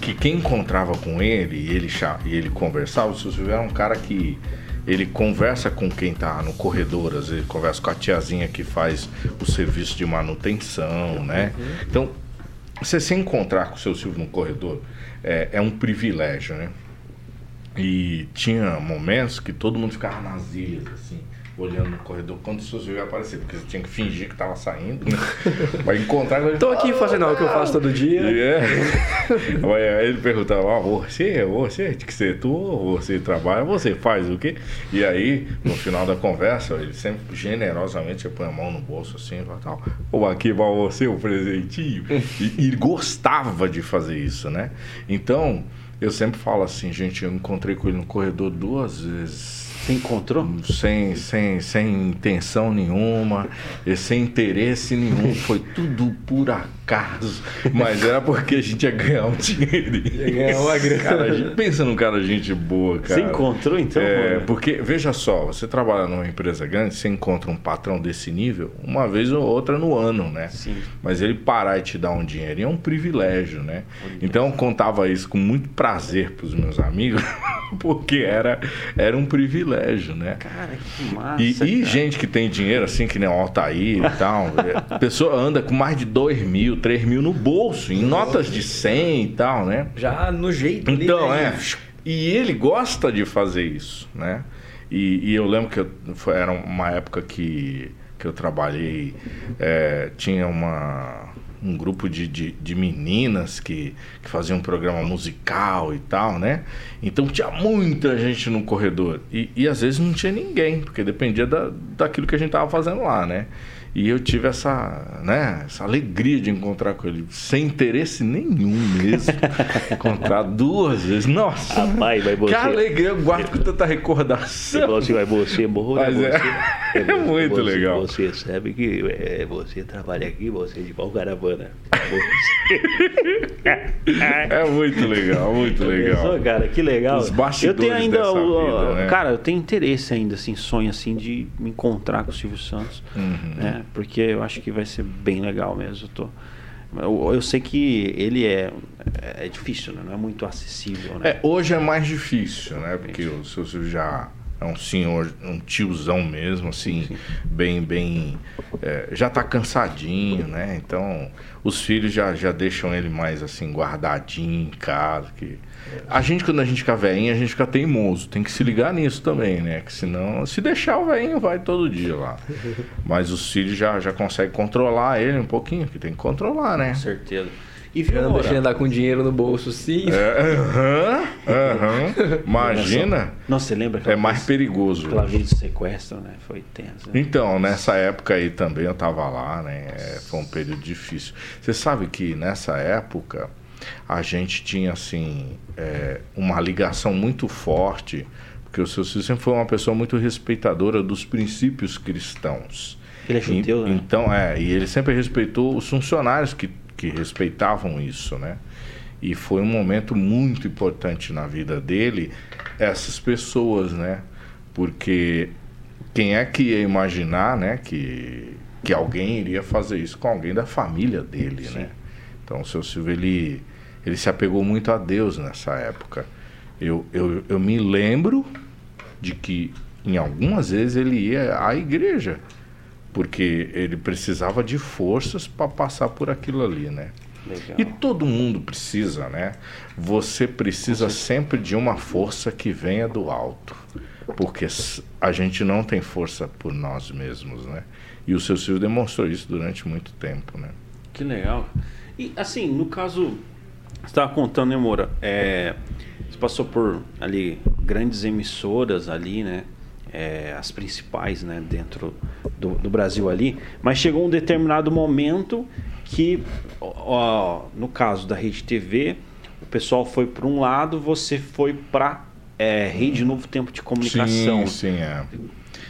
[SPEAKER 3] que quem encontrava com ele e ele, ele conversava, o seu Silvio era um cara que ele conversa com quem tá no corredor, às vezes conversa com a tiazinha que faz o serviço de manutenção, né? Então, você se encontrar com o seu Silvio no corredor é, é um privilégio, né? E tinha momentos que todo mundo ficava nas ilhas, assim, olhando no corredor quando o ia aparecer, porque você tinha que fingir que tava saindo, né? <laughs> Vai encontrar ele.
[SPEAKER 2] Tô aqui fazendo algo que eu faço todo dia. <laughs>
[SPEAKER 3] É. Aí ele perguntava, ah, você, você, que você tu, você trabalha, você faz o quê? E aí, no final da conversa, ele sempre generosamente põe a mão no bolso assim e tal, vou aqui pra você um presentinho. E, e ele gostava de fazer isso, né? Então, eu sempre falo assim, gente, eu encontrei com ele no corredor duas vezes
[SPEAKER 1] Você encontrou?
[SPEAKER 3] sem, sem, sem intenção nenhuma, e sem interesse nenhum, foi tudo por acaso, mas era porque a gente ia ganhar um dinheirinho.
[SPEAKER 2] Ia ganhar uma grana.
[SPEAKER 3] Cara, gente- pensa num cara gente boa, cara.
[SPEAKER 1] Você encontrou então?
[SPEAKER 3] É, porque, veja só, você trabalha numa empresa grande, você encontra um patrão desse nível uma vez ou outra no ano, né?
[SPEAKER 1] Sim.
[SPEAKER 3] Mas ele parar e te dar um dinheirinho é um privilégio, né? Então eu contava isso com muito prazer pros meus amigos, <laughs> porque era, era um privilégio, né?
[SPEAKER 1] Cara, que massa.
[SPEAKER 3] E, e
[SPEAKER 1] cara.
[SPEAKER 3] gente que tem dinheiro, assim, que nem o Altair e tal, é, a pessoa anda com mais de 2 mil, 3 mil no bolso, em notas de 100 e tal, né?
[SPEAKER 2] Já no jeito ali,
[SPEAKER 3] Então,
[SPEAKER 2] né?
[SPEAKER 3] é. E ele gosta de fazer isso, né? E, e eu lembro que eu- foi- era uma época que, que eu trabalhei, é, tinha uma, um grupo de, de, de meninas que, que faziam um programa musical e tal, né? Então tinha muita gente no corredor. E, e às vezes não tinha ninguém, porque dependia da, daquilo que a gente tava fazendo lá, né? E eu tive essa, né, essa alegria de encontrar com ele, sem interesse nenhum mesmo. <laughs> encontrar duas vezes. Nossa!
[SPEAKER 1] Rapaz, vai você.
[SPEAKER 3] Que alegria, eu guardo com tanta recordação.
[SPEAKER 1] falou assim, vai você, Moura,
[SPEAKER 3] Mas é-
[SPEAKER 1] você. <laughs>
[SPEAKER 3] é muito
[SPEAKER 1] você-
[SPEAKER 3] legal.
[SPEAKER 1] Você sabe que é, você trabalha aqui, você é de pau caravana.
[SPEAKER 3] É muito legal, muito legal.
[SPEAKER 1] Pensou, cara, que legal.
[SPEAKER 3] Os bastidores
[SPEAKER 1] eu tenho ainda o,
[SPEAKER 3] vida, né?
[SPEAKER 1] cara, eu tenho interesse ainda assim, sonho assim de me encontrar com o Silvio Santos,
[SPEAKER 3] Uhum.
[SPEAKER 1] né? Porque eu acho que vai ser bem legal mesmo. Eu, tô, eu, eu sei que ele é é difícil, né? Não é muito acessível, né?
[SPEAKER 3] É, hoje é mais difícil, né? Porque o seu Silvio já é um senhor, um tiozão mesmo, assim, bem, bem. é, já tá cansadinho, né? Então, os filhos já, já deixam ele mais assim, guardadinho em casa. Que... A gente, quando a gente fica velhinho, a gente fica teimoso. Tem que se ligar nisso também, né? Que senão, se deixar o velhinho, vai todo dia lá. <laughs> Mas os filhos já, já conseguem controlar ele um pouquinho, que tem que controlar, né?
[SPEAKER 1] Com certeza. E viu,
[SPEAKER 2] não deixa ele andar com dinheiro no bolso, sim.
[SPEAKER 3] É, Aham, aham. <laughs> Imagina.
[SPEAKER 1] Não, você lembra?
[SPEAKER 3] É mais perigoso.
[SPEAKER 1] Aquela vez do sequestro, né? Foi tenso. né?
[SPEAKER 3] Então, nessa época aí também eu tava lá, né? É, foi um período difícil. Você sabe que nessa época a gente tinha assim é, uma ligação muito forte Porque o seu Silvio sempre foi uma pessoa muito respeitadora dos princípios cristãos.
[SPEAKER 1] Ele é judeu, né?
[SPEAKER 3] Então, é, e ele sempre respeitou os funcionários que, que respeitavam isso, né? E foi um momento muito importante na vida dele, essas pessoas, né? Porque quem é que ia imaginar, né, que, que alguém iria fazer isso com alguém da família dele,
[SPEAKER 1] Sim.
[SPEAKER 3] né? Então, o seu Silvio, ele, ele se apegou muito a Deus nessa época. Eu, eu, eu me lembro de que, em algumas vezes, ele ia à igreja, porque ele precisava de forças para passar por aquilo ali, né?
[SPEAKER 1] Legal.
[SPEAKER 3] E todo mundo precisa, né? Você precisa sempre de uma força que venha do alto. Porque a gente não tem força por nós mesmos, né? E o seu Silvio demonstrou isso durante muito tempo, né?
[SPEAKER 1] Que legal. E assim, no caso, você estava contando, né, Moura? É, você passou por ali grandes emissoras ali, né? É, as principais, né, dentro do, do Brasil ali. Mas chegou um determinado momento que, ó, no caso da Rede TV, o pessoal foi para um lado, você foi para é, Rede Novo Tempo de Comunicação.
[SPEAKER 3] Sim, sim, é.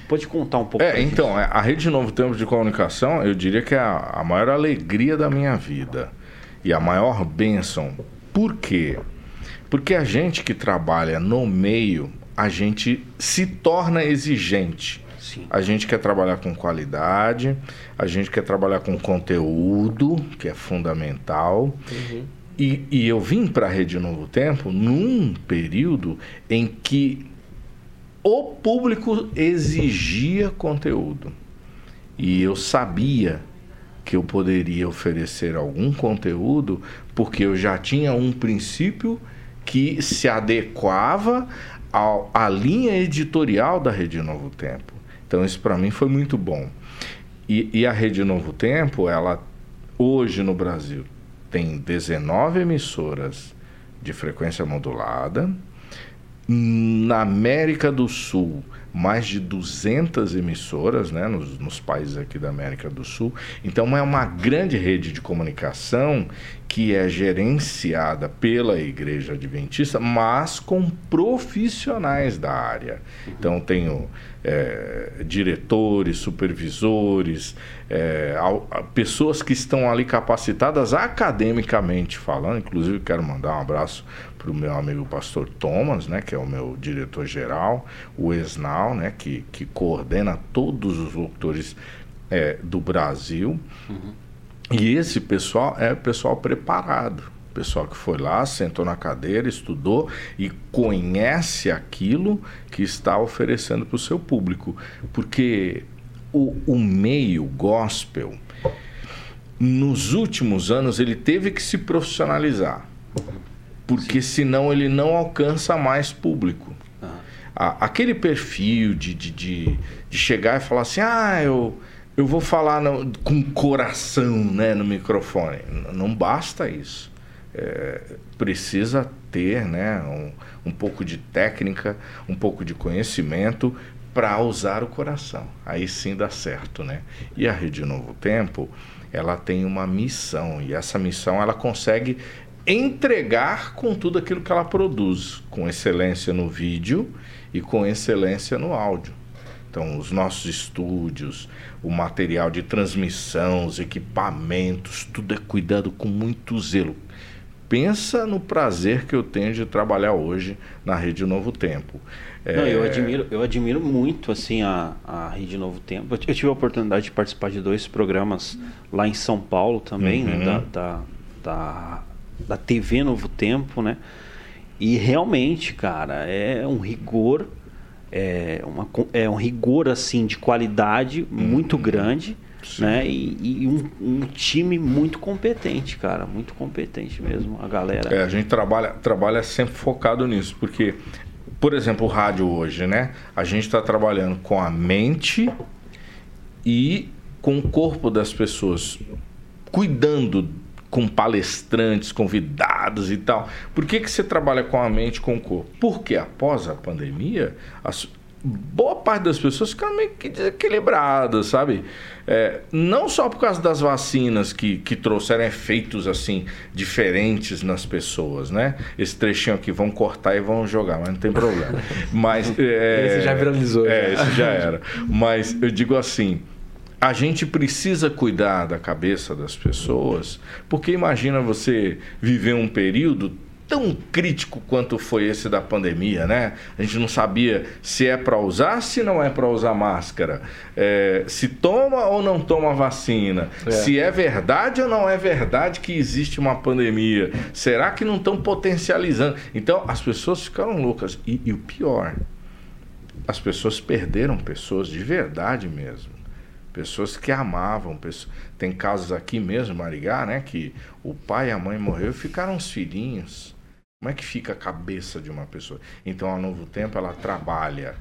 [SPEAKER 1] Pode contar um pouco?
[SPEAKER 3] É,
[SPEAKER 1] gente?
[SPEAKER 3] então, é, a Rede Novo Tempo de Comunicação, eu diria que é a, a maior alegria da minha vida e a maior bênção. Por quê? Porque a gente que trabalha no meio, a gente se torna exigente.
[SPEAKER 1] Sim.
[SPEAKER 3] A gente quer trabalhar com qualidade, a gente quer trabalhar com conteúdo, que é fundamental. E, e eu vim para a Rede Novo Tempo num período em que o público exigia conteúdo. E eu sabia que eu poderia oferecer algum conteúdo porque eu já tinha um princípio que se adequava ao, à linha editorial da Rede Novo Tempo. Então isso para mim foi muito bom. E, e a Rede Novo Tempo, ela hoje no Brasil tem 19 emissoras de frequência modulada. Na América do Sul, mais de 200 emissoras, né, nos, nos países aqui da América do Sul. Então, é uma grande rede de comunicação que é gerenciada pela Igreja Adventista, mas com profissionais da área. Então, tenho é, diretores, supervisores, é, ao- a- pessoas que estão ali capacitadas academicamente falando. Inclusive, quero mandar um abraço para o meu amigo pastor Thomas, né, que é o meu diretor-geral, o Esnal, né, que, que coordena todos os locutores é, do Brasil. E esse pessoal é pessoal preparado. Pessoal que foi lá, sentou na cadeira, estudou e conhece aquilo que está oferecendo para o seu público. Porque o, o meio gospel, nos últimos anos, ele teve que se profissionalizar. Porque senão ele não alcança mais público. Aquele perfil de, de, de, de chegar e falar assim, ah, eu, eu vou falar no- com coração né, no microfone. Não basta isso. É, precisa ter né, um, um pouco de técnica, um pouco de conhecimento para usar o coração. Aí sim dá certo, né? E a Rede Novo Tempo, ela tem uma missão e essa missão ela consegue entregar com tudo aquilo que ela produz, com excelência no vídeo e com excelência no áudio. Então, os nossos estúdios, o material de transmissão, os equipamentos, tudo é cuidado com muito zelo. Pensa no prazer que eu tenho de trabalhar hoje na Rede Novo Tempo.
[SPEAKER 1] Não, eu
[SPEAKER 3] É,
[SPEAKER 1] admiro, eu admiro muito assim a, a Rede Novo Tempo. Eu, tive a oportunidade de participar de dois programas lá em São Paulo também, né,
[SPEAKER 3] Uhum.
[SPEAKER 1] da, da, da, da TV Novo Tempo, né? E realmente, cara, é um rigor, é, uma, é um rigor assim de qualidade muito grande,
[SPEAKER 3] Uhum. Sim.
[SPEAKER 1] né? E, e um, um time muito competente, cara, muito competente mesmo, a galera.
[SPEAKER 3] É, a gente trabalha, trabalha sempre focado nisso, porque, por exemplo, o rádio hoje, né? A gente está trabalhando com a mente e com o corpo das pessoas, cuidando com palestrantes, convidados e tal. Por que, que você trabalha com a mente e com o corpo? Porque após a pandemia, as- boa parte das pessoas ficaram meio que desequilibradas, sabe? É, não só por causa das vacinas que, que trouxeram efeitos assim diferentes nas pessoas, né? Esse trechinho aqui vão cortar e vão jogar, mas não tem problema. <laughs> Mas é,
[SPEAKER 2] esse já viralizou.
[SPEAKER 3] É, já. esse já era. Mas eu digo assim, a gente precisa cuidar da cabeça das pessoas, porque imagina você viver um período tão crítico quanto foi esse da pandemia, né? A gente não sabia se é para usar, se não é para usar máscara, é, se toma ou não toma vacina, é. se é verdade ou não é verdade que existe uma pandemia, será que não estão potencializando? Então as pessoas ficaram loucas e, e o pior, as pessoas perderam pessoas de verdade mesmo pessoas que amavam. Pessoas... Tem casos aqui mesmo, Marigá, né? Que o pai e a mãe morreram e ficaram os filhinhos. Como é que fica a cabeça de uma pessoa? Então, a Novo Tempo, ela trabalha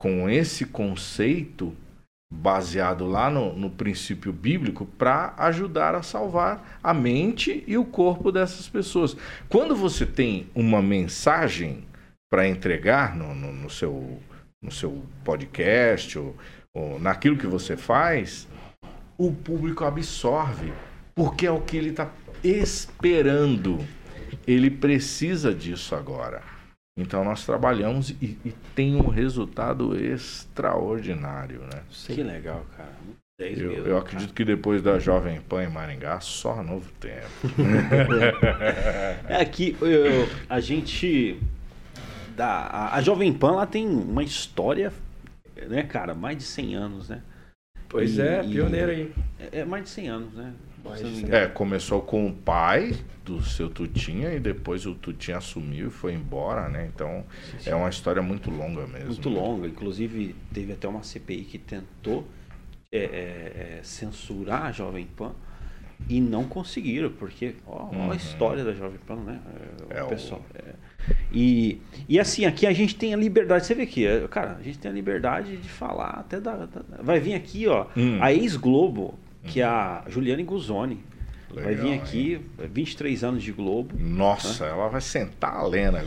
[SPEAKER 3] com esse conceito baseado lá no, no princípio bíblico para ajudar a salvar a mente e o corpo dessas pessoas. Quando você tem uma mensagem para entregar no, no, no, seu, no seu podcast ou, ou naquilo que você faz, o público absorve, porque é o que ele está esperando ele precisa disso agora. Então nós trabalhamos e, e tem um resultado extraordinário, né?
[SPEAKER 1] Que legal, cara.
[SPEAKER 3] Eu, eu acredito que depois da Jovem Pan em Maringá, só novo tempo. <laughs>
[SPEAKER 1] é aqui, eu, a gente. Da, a, a, Jovem Pan lá tem uma história, né, cara? Mais de 100 anos, né?
[SPEAKER 2] Pois e, é, pioneiro aí.
[SPEAKER 1] É, é mais de 100 anos, né?
[SPEAKER 3] É, começou com o pai do seu Tutinha e depois o Tutinha assumiu e foi embora, né? Então sim, sim. é uma história muito longa mesmo.
[SPEAKER 1] Muito longa, inclusive teve até uma CPI que tentou é, é, é, censurar a Jovem Pan e não conseguiram, porque ó, uhum. a história da Jovem Pan, né? É, o é pessoal. O... É. E, e assim, aqui a gente tem a liberdade, você vê aqui, cara, a gente tem a liberdade de falar até da. da vai vir aqui, ó, hum. a ex-Globo que a Juliane Guzoni. Legal, vai vir aqui, hein? 23 anos de Globo.
[SPEAKER 3] Nossa, né? ela vai sentar a Lena.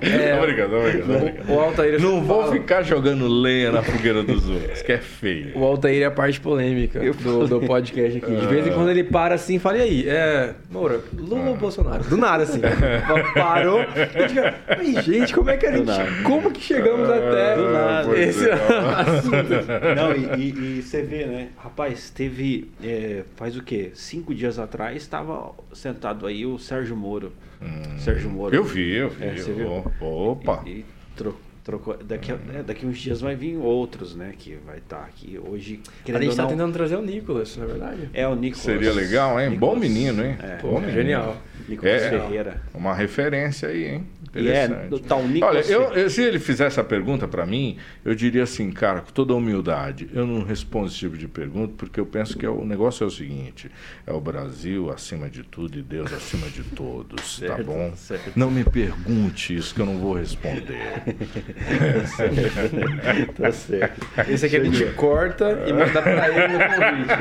[SPEAKER 3] é, obrigado, <laughs> obrigado, obrigado. O Altair Não vou fala... ficar jogando lenha na fogueira dos outros, que é feio.
[SPEAKER 2] O Altair é a parte polêmica do, do podcast aqui. De vez em quando ele para assim e fala, e aí? É, Moura, Lula ou ah. Bolsonaro? Do nada, assim. <laughs> Parou. Ai, gente, como é que a gente. Como que chegamos ah, até
[SPEAKER 1] do
[SPEAKER 2] nada.
[SPEAKER 1] esse é. <laughs> assunto? Não, e, e, e, você vê, né? Rapaz, teve. É, faz o quê? Cinco dias atrás estava sentado aí o Sérgio Moro. Hum, Sérgio Moro.
[SPEAKER 3] Eu vi, eu vi. É, você viu? Opa!
[SPEAKER 1] E, e trocou Trocou, daqui, né, daqui uns dias vai vir outros, né? Que vai estar tá aqui hoje.
[SPEAKER 2] A gente está tentando trazer o Nicolas, na é verdade.
[SPEAKER 1] É, o Nicolas.
[SPEAKER 3] Seria legal, hein? Nicolas, Bom menino, hein?
[SPEAKER 2] É, Bom, genial.
[SPEAKER 1] Nicolas é, Ferreira.
[SPEAKER 3] Uma referência aí, hein?
[SPEAKER 1] E é do tal
[SPEAKER 3] Nicolas Olha, eu, eu, se ele fizesse essa pergunta para mim, eu diria assim, cara, com toda a humildade, eu não respondo esse tipo de pergunta porque eu penso que é o negócio é o seguinte: é o Brasil acima de tudo e Deus acima de todos, tá certo, tá bom? Certo. Não me pergunte isso que eu não vou responder. <laughs> <laughs>
[SPEAKER 2] tá certo. Esse aqui a gente corta e manda pra ele no convite.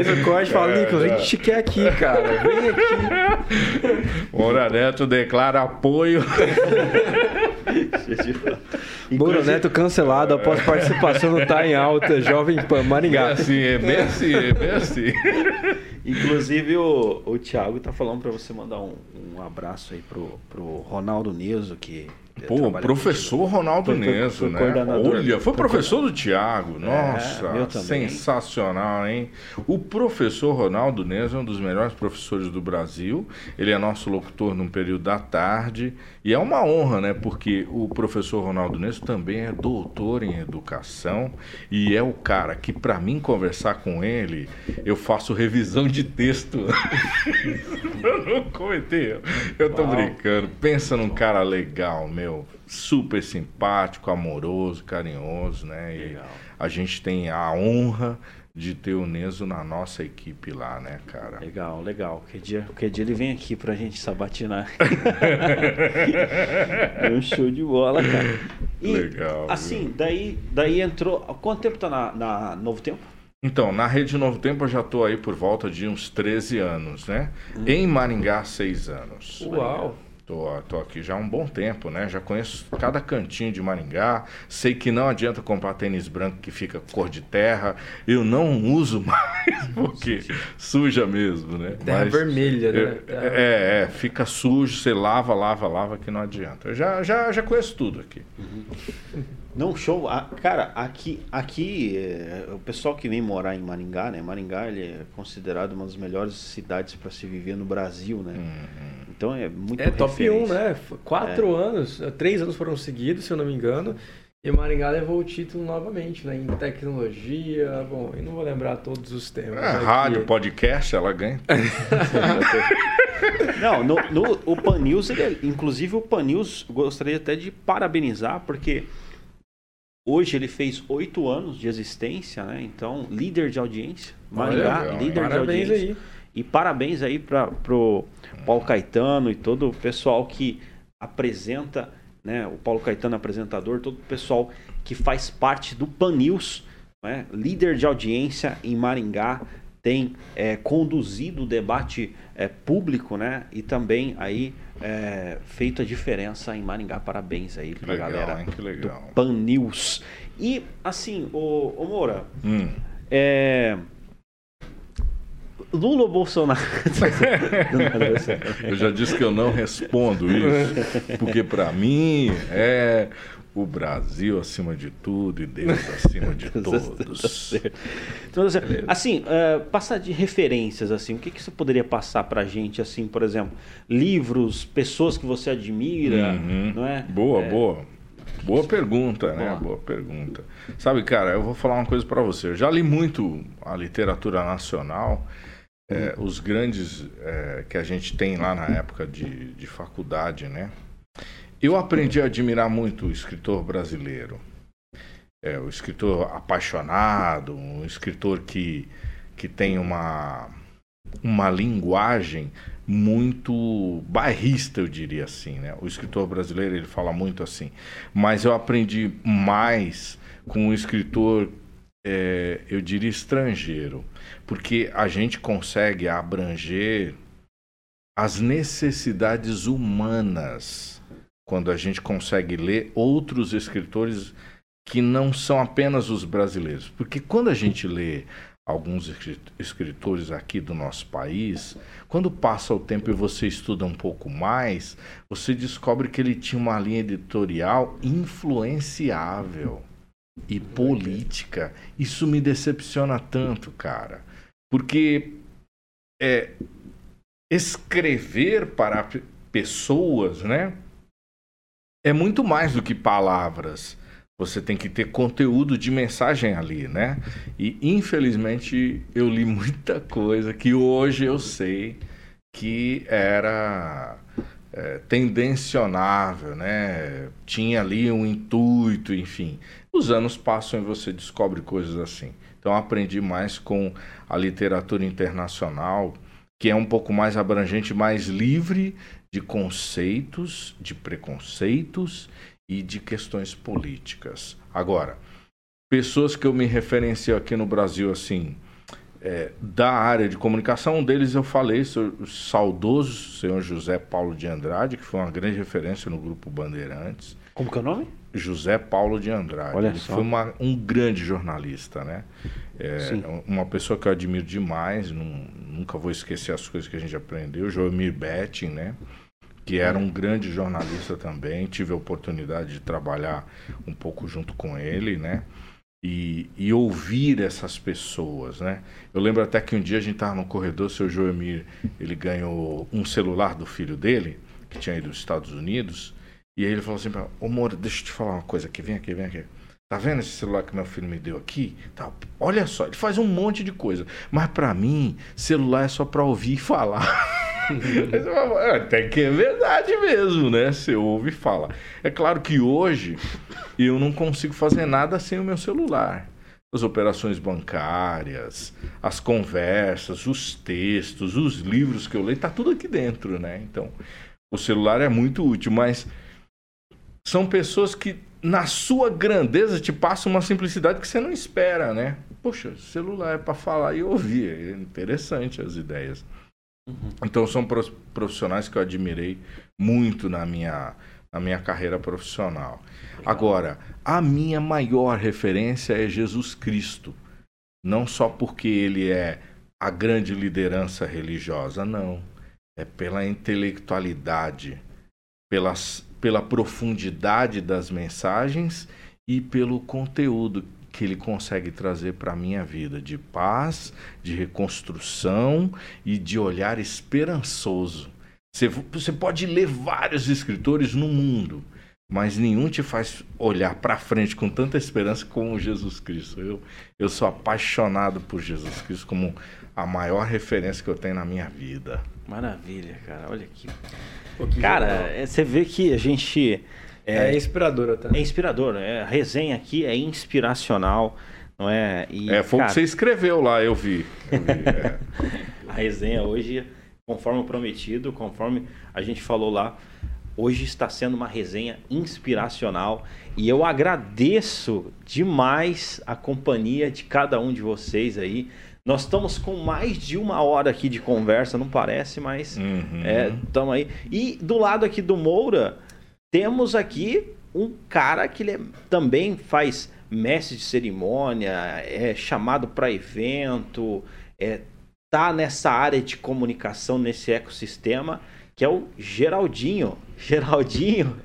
[SPEAKER 2] Esse corte fala, Nicolas, a gente te quer aqui, cara. Vem aqui. <laughs>
[SPEAKER 3] Moura Neto declara apoio. <laughs>
[SPEAKER 2] Moura Neto cancelado após participação no Tá em Alta, Jovem Pan Maringá.
[SPEAKER 3] É assim, é bem assim, é bem assim.
[SPEAKER 1] Inclusive o, o Thiago tá falando para você mandar um, um abraço aí pro, pro Ronaldo Neso, que
[SPEAKER 3] Pô, professor Ronaldo Neso, né? Olha, foi professor do Tiago. É, Nossa, é, sensacional, hein? O professor Ronaldo Neso é um dos melhores professores do Brasil. Ele é nosso locutor num período da tarde. E é uma honra, né? Porque o professor Ronaldo Neso também é doutor em educação. E é o cara que, para mim, conversar com ele, eu faço revisão de texto. <laughs> eu não comentei. Eu tô Uau. brincando. Pensa num cara legal, meu meu, super simpático, amoroso, carinhoso, né? E Legal. a gente tem a honra de ter o Neso na nossa equipe lá, né, cara?
[SPEAKER 1] Legal, legal. Que dia, que dia ele vem aqui pra gente sabatinar. <laughs> é um show de bola, cara. E, legal. Assim, viu? daí, daí entrou. Quanto tempo tá na, na Novo Tempo?
[SPEAKER 3] Então, na Rede Novo Tempo eu já estou aí por volta de uns 13 anos, né? Hum. Em Maringá, 6 anos.
[SPEAKER 2] Uau!
[SPEAKER 3] Tô, tô aqui já há um bom tempo, né? Já conheço cada cantinho de Maringá. Sei que não adianta comprar tênis branco que fica cor de terra. Eu não uso <laughs> mais, porque suja mesmo, né?
[SPEAKER 2] Terra Mas, vermelha, né?
[SPEAKER 3] É, é, fica sujo, você lava, lava, lava, que não adianta. Eu já, já, já conheço tudo aqui.
[SPEAKER 1] Uhum. Não, show. cara, aqui, aqui é, o pessoal que vem morar em Maringá, né? Maringá ele é considerado uma das melhores cidades para se viver no Brasil, né? Uhum. Então é muito
[SPEAKER 2] É top 1, né? Quatro é. anos, três anos foram seguidos, se eu não me engano. E Maringá levou o título novamente, né? Em tecnologia, bom, eu não vou lembrar todos os temas. É,
[SPEAKER 3] rádio, podcast, ela ganha. <laughs>
[SPEAKER 1] não, no, no, o Pan News, ele, é, inclusive o Pan News, gostaria até de parabenizar, porque Hoje ele fez oito anos de existência, né? Então, líder de audiência. Maringá, Olha, líder parabéns de audiência. Aí. E parabéns aí para pro Paulo Caetano e todo o pessoal que apresenta, né? O Paulo Caetano apresentador, todo o pessoal que faz parte do Pan News, né? líder de audiência em Maringá, tem é, conduzido o debate é, público, né? E também aí é, feito a diferença em Maringá. Parabéns aí para a galera
[SPEAKER 3] hein? que legal.
[SPEAKER 1] do Pan News. E assim, o Moura, hum. é, Lula ou Bolsonaro? <laughs>
[SPEAKER 3] eu já disse que eu não respondo isso, porque para mim é o Brasil acima de tudo e Deus acima de <laughs> todos.
[SPEAKER 1] então, assim, assim uh, passar de referências, assim, o que, que você poderia passar para a gente, assim, por exemplo, livros, pessoas que você admira, uhum. não é?
[SPEAKER 3] Boa, é... boa. Boa pergunta, né? Boa. Boa pergunta. Sabe, cara, eu vou falar uma coisa para você. Eu já li muito a literatura nacional, é, os grandes é, que a gente tem lá na época de, de faculdade, né? Eu aprendi a admirar muito o escritor brasileiro. É, o escritor apaixonado, um escritor que, que tem uma, uma linguagem muito bairrista, eu diria assim. Né? O escritor brasileiro ele fala muito assim. Mas eu aprendi mais com um escritor, é, eu diria, estrangeiro. Porque a gente consegue abranger as necessidades humanas quando a gente consegue ler outros escritores que não são apenas os brasileiros. Porque quando a gente lê alguns escritores aqui do nosso país, quando passa o tempo e você estuda um pouco mais, você descobre que ele tinha uma linha editorial influenciável e política. Isso me decepciona tanto, cara. Porque é, escrever para pessoas, né? É muito mais do que palavras. Você tem que ter conteúdo de mensagem ali, né? E infelizmente eu li muita coisa que hoje eu sei que era é, tendencionável, né? Tinha ali um intuito, enfim. Os anos passam e você descobre coisas assim. Então aprendi mais com a literatura internacional, que é um pouco mais abrangente, mais livre de conceitos, de preconceitos e de questões políticas. Agora, pessoas que eu me referencio aqui no Brasil, assim, é, da área de comunicação, um deles eu falei, o saudoso senhor José Paulo de Andrade, que foi uma grande referência no grupo Bandeirantes.
[SPEAKER 1] Como que é o nome?
[SPEAKER 3] José Paulo de Andrade. Olha Ele só. foi uma, um grande jornalista, né? É, uma pessoa que eu admiro demais, não, nunca vou esquecer as coisas que a gente aprendeu. Joemir Betting, né? Que era um grande jornalista também. Tive a oportunidade de trabalhar um pouco junto com ele, né? E, e, ouvir essas pessoas, né? Eu lembro até que um dia a gente estava no corredor, o seu Joemir, ele ganhou um celular do filho dele, que tinha ido dos Estados Unidos, e aí ele falou assim, ô Moro, deixa eu te falar uma coisa aqui, vem aqui, vem aqui. Tá vendo esse celular que meu filho me deu aqui? Tá, olha só, ele faz um monte de coisa. Mas para mim, celular é só para ouvir e falar. <laughs> Até que é verdade mesmo, né? Você ouve e fala. É claro que hoje eu não consigo fazer nada sem o meu celular. As operações bancárias, as conversas, os textos, os livros que eu leio, tá tudo aqui dentro, né? Então, o celular é muito útil, mas são pessoas que na sua grandeza te passa uma simplicidade que você não espera, né? Poxa, celular é para falar e ouvir. É interessante as ideias. Então são profissionais que eu admirei muito na minha, na minha carreira profissional. Agora, a minha maior referência é Jesus Cristo. Não só porque ele é a grande liderança religiosa, não. É pela intelectualidade, pelas, pela profundidade das mensagens e pelo conteúdo que ele consegue trazer para a minha vida de paz, de reconstrução e de olhar esperançoso. Você, você pode ler vários escritores no mundo, mas nenhum te faz olhar para frente com tanta esperança como Jesus Cristo. Eu, eu sou apaixonado por Jesus Cristo como a maior referência que eu tenho na minha vida.
[SPEAKER 1] Maravilha, cara. Olha aqui. Cara, é, você vê que a gente.
[SPEAKER 2] É, é inspiradora, tá?
[SPEAKER 1] É inspirador. É, a resenha aqui é inspiracional, não é?
[SPEAKER 3] E, é, foi o que você escreveu lá, eu vi. Eu vi é. <laughs>
[SPEAKER 1] a resenha hoje, conforme prometido, conforme a gente falou lá, hoje está sendo uma resenha inspiracional e eu agradeço demais a companhia de cada um de vocês aí. Nós estamos com mais de uma hora aqui de conversa, não parece, mas estamos uhum. é, aí. E do lado aqui do Moura, temos aqui um cara que ele é, também faz mestre de cerimônia, é chamado para evento, é, tá nessa área de comunicação, nesse ecossistema, que é o Geraldinho. <laughs> Geraldinho,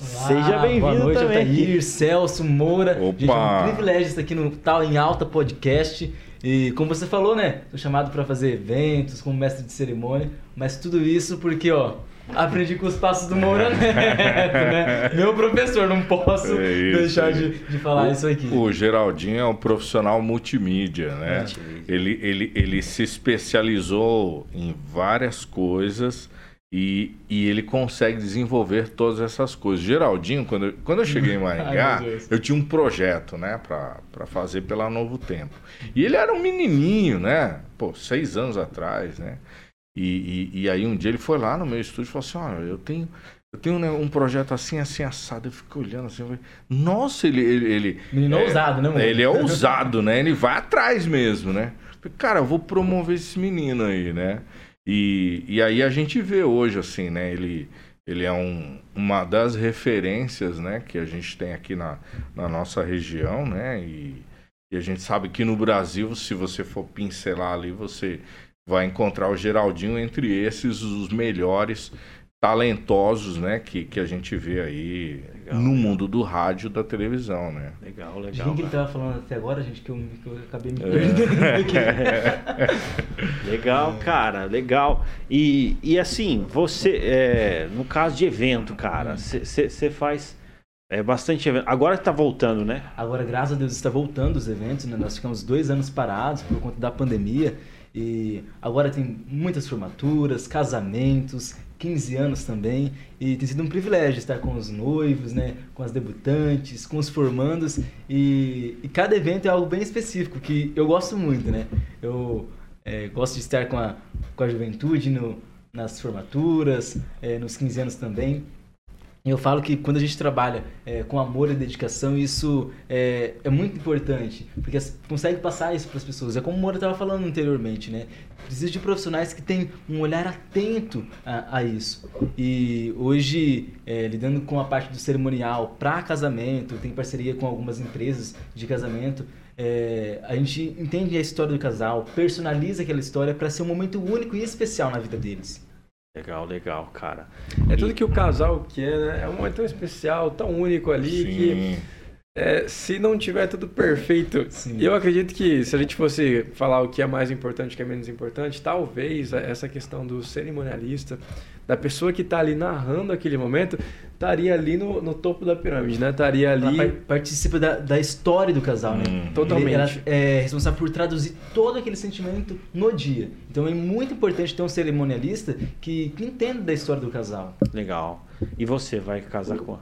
[SPEAKER 1] Olá, seja bem-vindo também.
[SPEAKER 4] Altair, Celso, Moura. Opa. Gente, é um privilégio estar aqui no Tal em Alta Podcast. E como você falou, né? Sou chamado para fazer eventos como mestre de cerimônia, mas tudo isso porque, ó, aprendi com os passos do Moura <laughs> Neto, né? Meu professor, não posso é isso, deixar de, de falar
[SPEAKER 3] o,
[SPEAKER 4] isso aqui.
[SPEAKER 3] O Geraldinho é um profissional multimídia, né? Multimídia. Ele, ele, ele se especializou em várias coisas e, e ele consegue desenvolver todas essas coisas. Geraldinho, quando eu, quando eu cheguei em <laughs> Maringá, Ai, eu tinha um projeto, né, para fazer pela Novo Tempo. E ele era um menininho, né? Pô, seis anos atrás, né? E, e, e aí um dia ele foi lá no meu estúdio e falou assim: Olha, eu tenho, eu tenho né, um projeto assim, assim, assado. Eu fiquei olhando assim, eu falei, nossa, ele. ele, ele
[SPEAKER 4] Menino é, ousado, né,
[SPEAKER 3] mano? Ele é <laughs> ousado, né? Ele vai atrás mesmo, né? Falei, Cara, eu vou promover esse menino aí, né? E, e aí a gente vê hoje, assim, né? Ele, ele é um, uma das referências, né? Que a gente tem aqui na, na nossa região, né? E, e a gente sabe que no Brasil, se você for pincelar ali, você vai encontrar o Geraldinho entre esses, os melhores talentosos, né, que, que a gente vê aí legal, no legal. mundo do rádio da televisão, né?
[SPEAKER 4] Legal, legal. Quem que ele tava falando até agora, gente, que eu, que eu acabei me é. perdendo é. <laughs>
[SPEAKER 1] aqui. legal, cara, legal. E, e assim, você, é, no caso de evento, cara, você faz é, bastante evento. Agora está voltando, né?
[SPEAKER 4] Agora, graças a Deus, está voltando os eventos, né? Nós ficamos dois anos parados por conta da pandemia. E agora tem muitas formaturas, casamentos, 15 anos também, e tem sido um privilégio estar com os noivos, né, com as debutantes, com os formandos, e, e cada evento é algo bem específico, que eu gosto muito, né? Eu é, gosto de estar com a, com a juventude no, nas formaturas, é, nos 15 anos também, eu falo que quando a gente trabalha é, com amor e dedicação, isso é, é muito importante, porque consegue passar isso para as pessoas. É como o Moura estava falando anteriormente, né? Precisa de profissionais que têm um olhar atento a, a isso. E hoje, é, lidando com a parte do cerimonial para casamento, tem parceria com algumas empresas de casamento, é, a gente entende a história do casal, personaliza aquela história para ser um momento único e especial na vida deles.
[SPEAKER 1] Legal, legal, cara.
[SPEAKER 2] É tudo que o casal quer, né? É um momento tão especial, tão único ali Sim. que é, se não tiver tudo perfeito, Sim. eu acredito que se a gente fosse falar o que é mais importante e o que é menos importante, talvez essa questão do cerimonialista, da pessoa que está ali narrando aquele momento, estaria ali no, no, topo da pirâmide, né? Estaria ali. Ela
[SPEAKER 4] participa da, da história do casal, né?
[SPEAKER 2] Hum. Totalmente. Ela
[SPEAKER 4] é responsável por traduzir todo aquele sentimento no dia. Então é muito importante ter um cerimonialista que, que entenda da história do casal.
[SPEAKER 1] Legal. E você vai casar com?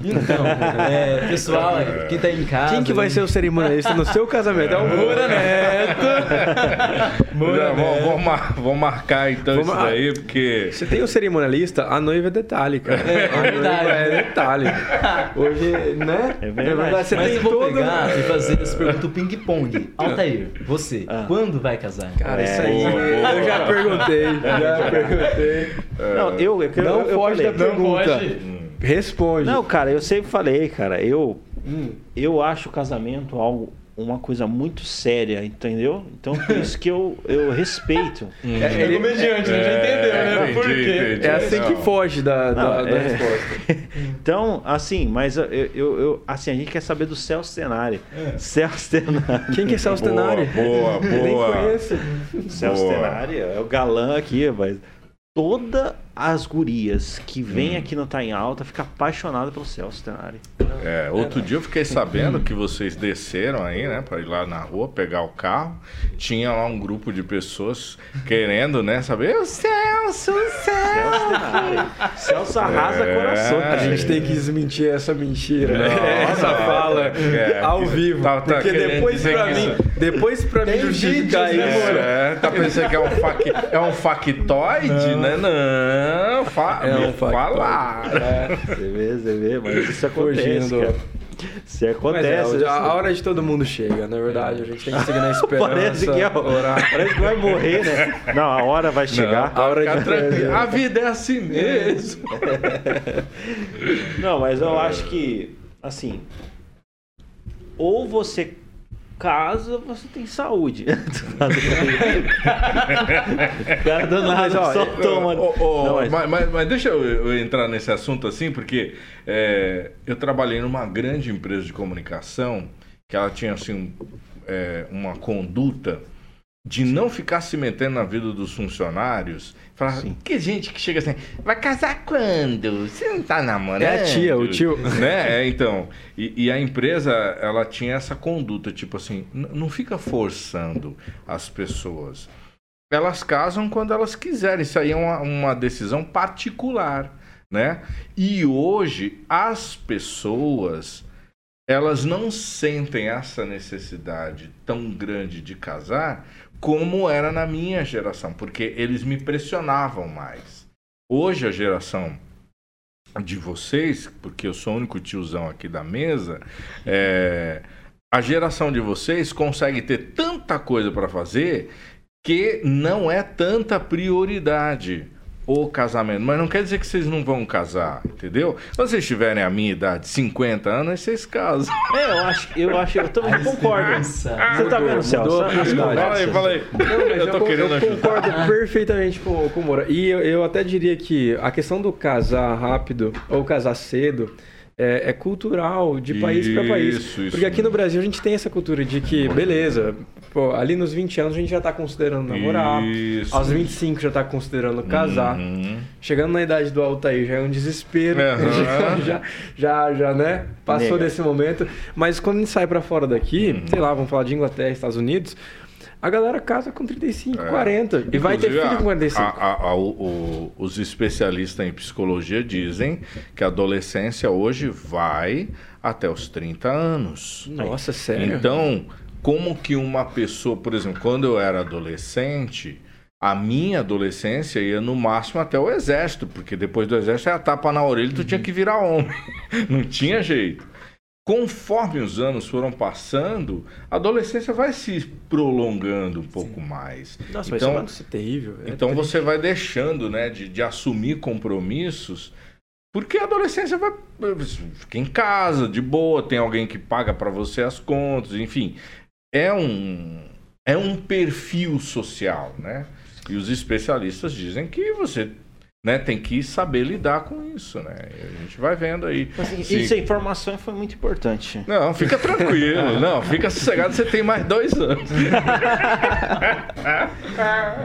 [SPEAKER 4] Então, é, pessoal, <laughs> quem tá em casa.
[SPEAKER 2] Quem que vai ser o cerimonialista no seu casamento? É o <laughs> Moura Neto. <laughs>
[SPEAKER 3] Vamos, vamos mar- vamos marcar então
[SPEAKER 2] Vamos
[SPEAKER 3] isso
[SPEAKER 2] mar-
[SPEAKER 3] daí, porque.
[SPEAKER 2] Você tem o cerimonialista, a noiva é detalhe, cara.
[SPEAKER 4] É,
[SPEAKER 2] a
[SPEAKER 4] verdade.
[SPEAKER 2] noiva é detalhe. Hoje, né?
[SPEAKER 1] É verdade.
[SPEAKER 2] Você
[SPEAKER 4] Mas
[SPEAKER 2] tem
[SPEAKER 4] eu vou
[SPEAKER 2] todo...
[SPEAKER 4] pegar e fazer essa pergunta ping-pong. Altair, você,
[SPEAKER 1] Ah.
[SPEAKER 4] quando vai casar?
[SPEAKER 2] Cara,
[SPEAKER 1] É,
[SPEAKER 2] isso aí
[SPEAKER 3] boa, boa.
[SPEAKER 2] eu já perguntei. Já perguntei.
[SPEAKER 1] Não, eu, eu,
[SPEAKER 2] Não
[SPEAKER 1] eu, eu
[SPEAKER 2] foge
[SPEAKER 1] falei.
[SPEAKER 2] da pergunta.
[SPEAKER 4] pode.
[SPEAKER 2] Responde.
[SPEAKER 1] Não, cara, eu sempre falei, cara, eu
[SPEAKER 2] Hum.
[SPEAKER 1] eu acho o casamento algo uma coisa muito séria, entendeu? Então por isso que eu, eu respeito. <laughs>
[SPEAKER 2] É, ele-
[SPEAKER 4] comediante, né? Já entendeu, né? Por
[SPEAKER 3] entendi,
[SPEAKER 4] quê?
[SPEAKER 3] entendi.
[SPEAKER 2] é assim que
[SPEAKER 3] Não.
[SPEAKER 2] foge da, da,
[SPEAKER 1] Não,
[SPEAKER 2] da
[SPEAKER 1] é.
[SPEAKER 2] resposta. <laughs>
[SPEAKER 1] Então, assim, mas eu, eu, eu- assim, a gente quer saber do Celso Tenari. Celso Tenari.
[SPEAKER 2] Quem que é Celso Tenari?
[SPEAKER 3] Boa, boa, <laughs>
[SPEAKER 2] Nem
[SPEAKER 3] boa.
[SPEAKER 2] conheço.
[SPEAKER 1] Celso
[SPEAKER 3] Boa.
[SPEAKER 1] Tenari é o galã aqui, mas todas as gurias que vêm aqui no Tá em Alta ficam apaixonadas pelo Celso Tenari.
[SPEAKER 3] É, outro dia eu fiquei sabendo que vocês desceram aí, né, para ir lá na rua pegar o carro. Tinha lá um grupo de pessoas querendo, né, saber o Celso, o
[SPEAKER 1] Celso
[SPEAKER 3] Celso.
[SPEAKER 1] Arrasa
[SPEAKER 3] É.
[SPEAKER 1] coração.
[SPEAKER 2] A gente tem que desmentir essa mentira, né?
[SPEAKER 3] Não,
[SPEAKER 2] essa
[SPEAKER 3] não.
[SPEAKER 2] fala
[SPEAKER 3] É,
[SPEAKER 2] ao
[SPEAKER 3] que-
[SPEAKER 2] vivo.
[SPEAKER 3] tá- tá
[SPEAKER 2] porque depois pra mim,
[SPEAKER 3] isso-
[SPEAKER 2] depois pra mim justificar
[SPEAKER 4] vídeos, né,
[SPEAKER 2] isso.
[SPEAKER 3] É, tá pensando que é um, fac, é um factoide, né? Não, fa,
[SPEAKER 2] É um
[SPEAKER 3] falar.
[SPEAKER 1] Você vê, você vê, mas isso acontece,
[SPEAKER 2] Mas
[SPEAKER 1] acontece.
[SPEAKER 2] é, a a hora de todo mundo chega, na verdade. A gente tem que seguir na <laughs> esperança.
[SPEAKER 1] Parece que, é,
[SPEAKER 2] orar.
[SPEAKER 1] parece que vai morrer, né? Não, a hora vai chegar.
[SPEAKER 2] A hora de
[SPEAKER 3] tranquilo. A vida é assim mesmo.
[SPEAKER 1] Não, mas eu acho que, assim, ou você casa ou você tem saúde. <laughs> cara do nada
[SPEAKER 2] Mas, ó,
[SPEAKER 1] só
[SPEAKER 2] eu-
[SPEAKER 1] toma. Não, mas,
[SPEAKER 3] mas- mas deixa eu, eu entrar nesse assunto assim, porque é, eu trabalhei numa grande empresa de comunicação que ela tinha assim um, é, uma conduta de não ficar se metendo na vida dos funcionários. Que gente que chega assim, vai casar quando? Você não tá namorando?
[SPEAKER 2] É a tia, o tio. <laughs>
[SPEAKER 3] Né? É, então. E, e a empresa, ela tinha essa conduta, tipo assim, não fica forçando as pessoas. Elas casam quando elas quiserem. Isso aí é uma, uma decisão particular, né? E hoje, as pessoas, elas não sentem essa necessidade tão grande de casar como era na minha geração, porque eles me pressionavam mais. Hoje, a geração de vocês, porque eu sou o único tiozão aqui da mesa, é, a geração de vocês consegue ter tanta coisa para fazer que não é tanta prioridade o casamento. Mas não quer dizer que vocês não vão casar, entendeu? Quando vocês tiverem a minha idade, 50 anos, vocês casam.
[SPEAKER 1] É, eu acho, eu acho, eu também
[SPEAKER 4] A
[SPEAKER 1] concordo.
[SPEAKER 4] esperança.
[SPEAKER 1] Você tá vendo, Celso?
[SPEAKER 3] Fala aí, fala aí. Eu tô
[SPEAKER 2] con-
[SPEAKER 3] querendo
[SPEAKER 2] eu
[SPEAKER 3] ajudar.
[SPEAKER 2] concordo perfeitamente com, com o Moura. E eu, eu até diria que a questão do casar rápido ou casar cedo é, é cultural de país para país.
[SPEAKER 3] Isso, isso.
[SPEAKER 2] Porque aqui no Brasil a gente tem essa cultura de que, beleza, pô, ali nos 20 anos a gente já tá considerando namorar.
[SPEAKER 3] Isso.
[SPEAKER 2] Aos 25 já tá considerando casar.
[SPEAKER 3] Uhum.
[SPEAKER 2] Chegando na idade do Altair já é um desespero.
[SPEAKER 3] Aham. <laughs>
[SPEAKER 2] já, já, já, né? Passou
[SPEAKER 1] Nega.
[SPEAKER 2] desse momento. Mas quando a gente sai pra fora daqui,
[SPEAKER 3] Uhum.
[SPEAKER 2] sei lá, vamos falar de Inglaterra, Estados Unidos, a galera casa com 35,
[SPEAKER 3] É.
[SPEAKER 2] 40. E vai ter
[SPEAKER 3] Inclusive,
[SPEAKER 2] filho com
[SPEAKER 3] a-
[SPEAKER 2] 45.
[SPEAKER 3] a- a- a- o- os especialistas em psicologia dizem que a adolescência hoje vai até os 30 anos.
[SPEAKER 2] Nossa, sério?
[SPEAKER 3] Então, como que uma pessoa, por exemplo, quando eu era adolescente, a minha adolescência ia no máximo até o exército, porque depois do exército era tapa na orelha e tu tinha que virar homem. <laughs> Não tinha jeito. Conforme os anos foram passando, a adolescência vai se prolongando um pouco mais.
[SPEAKER 2] Nossa, mas
[SPEAKER 3] então,
[SPEAKER 2] isso é terrível. é
[SPEAKER 3] então
[SPEAKER 2] triste.
[SPEAKER 3] você vai deixando, né, de, de assumir compromissos, porque a adolescência vai fica em casa, de boa, tem alguém que paga para você as contas, enfim, é um é um perfil social, né? E os especialistas dizem que você né, tem que saber lidar com isso, né? A gente vai vendo aí.
[SPEAKER 1] Assim,
[SPEAKER 3] Se-
[SPEAKER 1] Isso, a informação foi muito importante.
[SPEAKER 3] Não, fica tranquilo, <laughs> não, fica sossegado, você tem mais dois anos.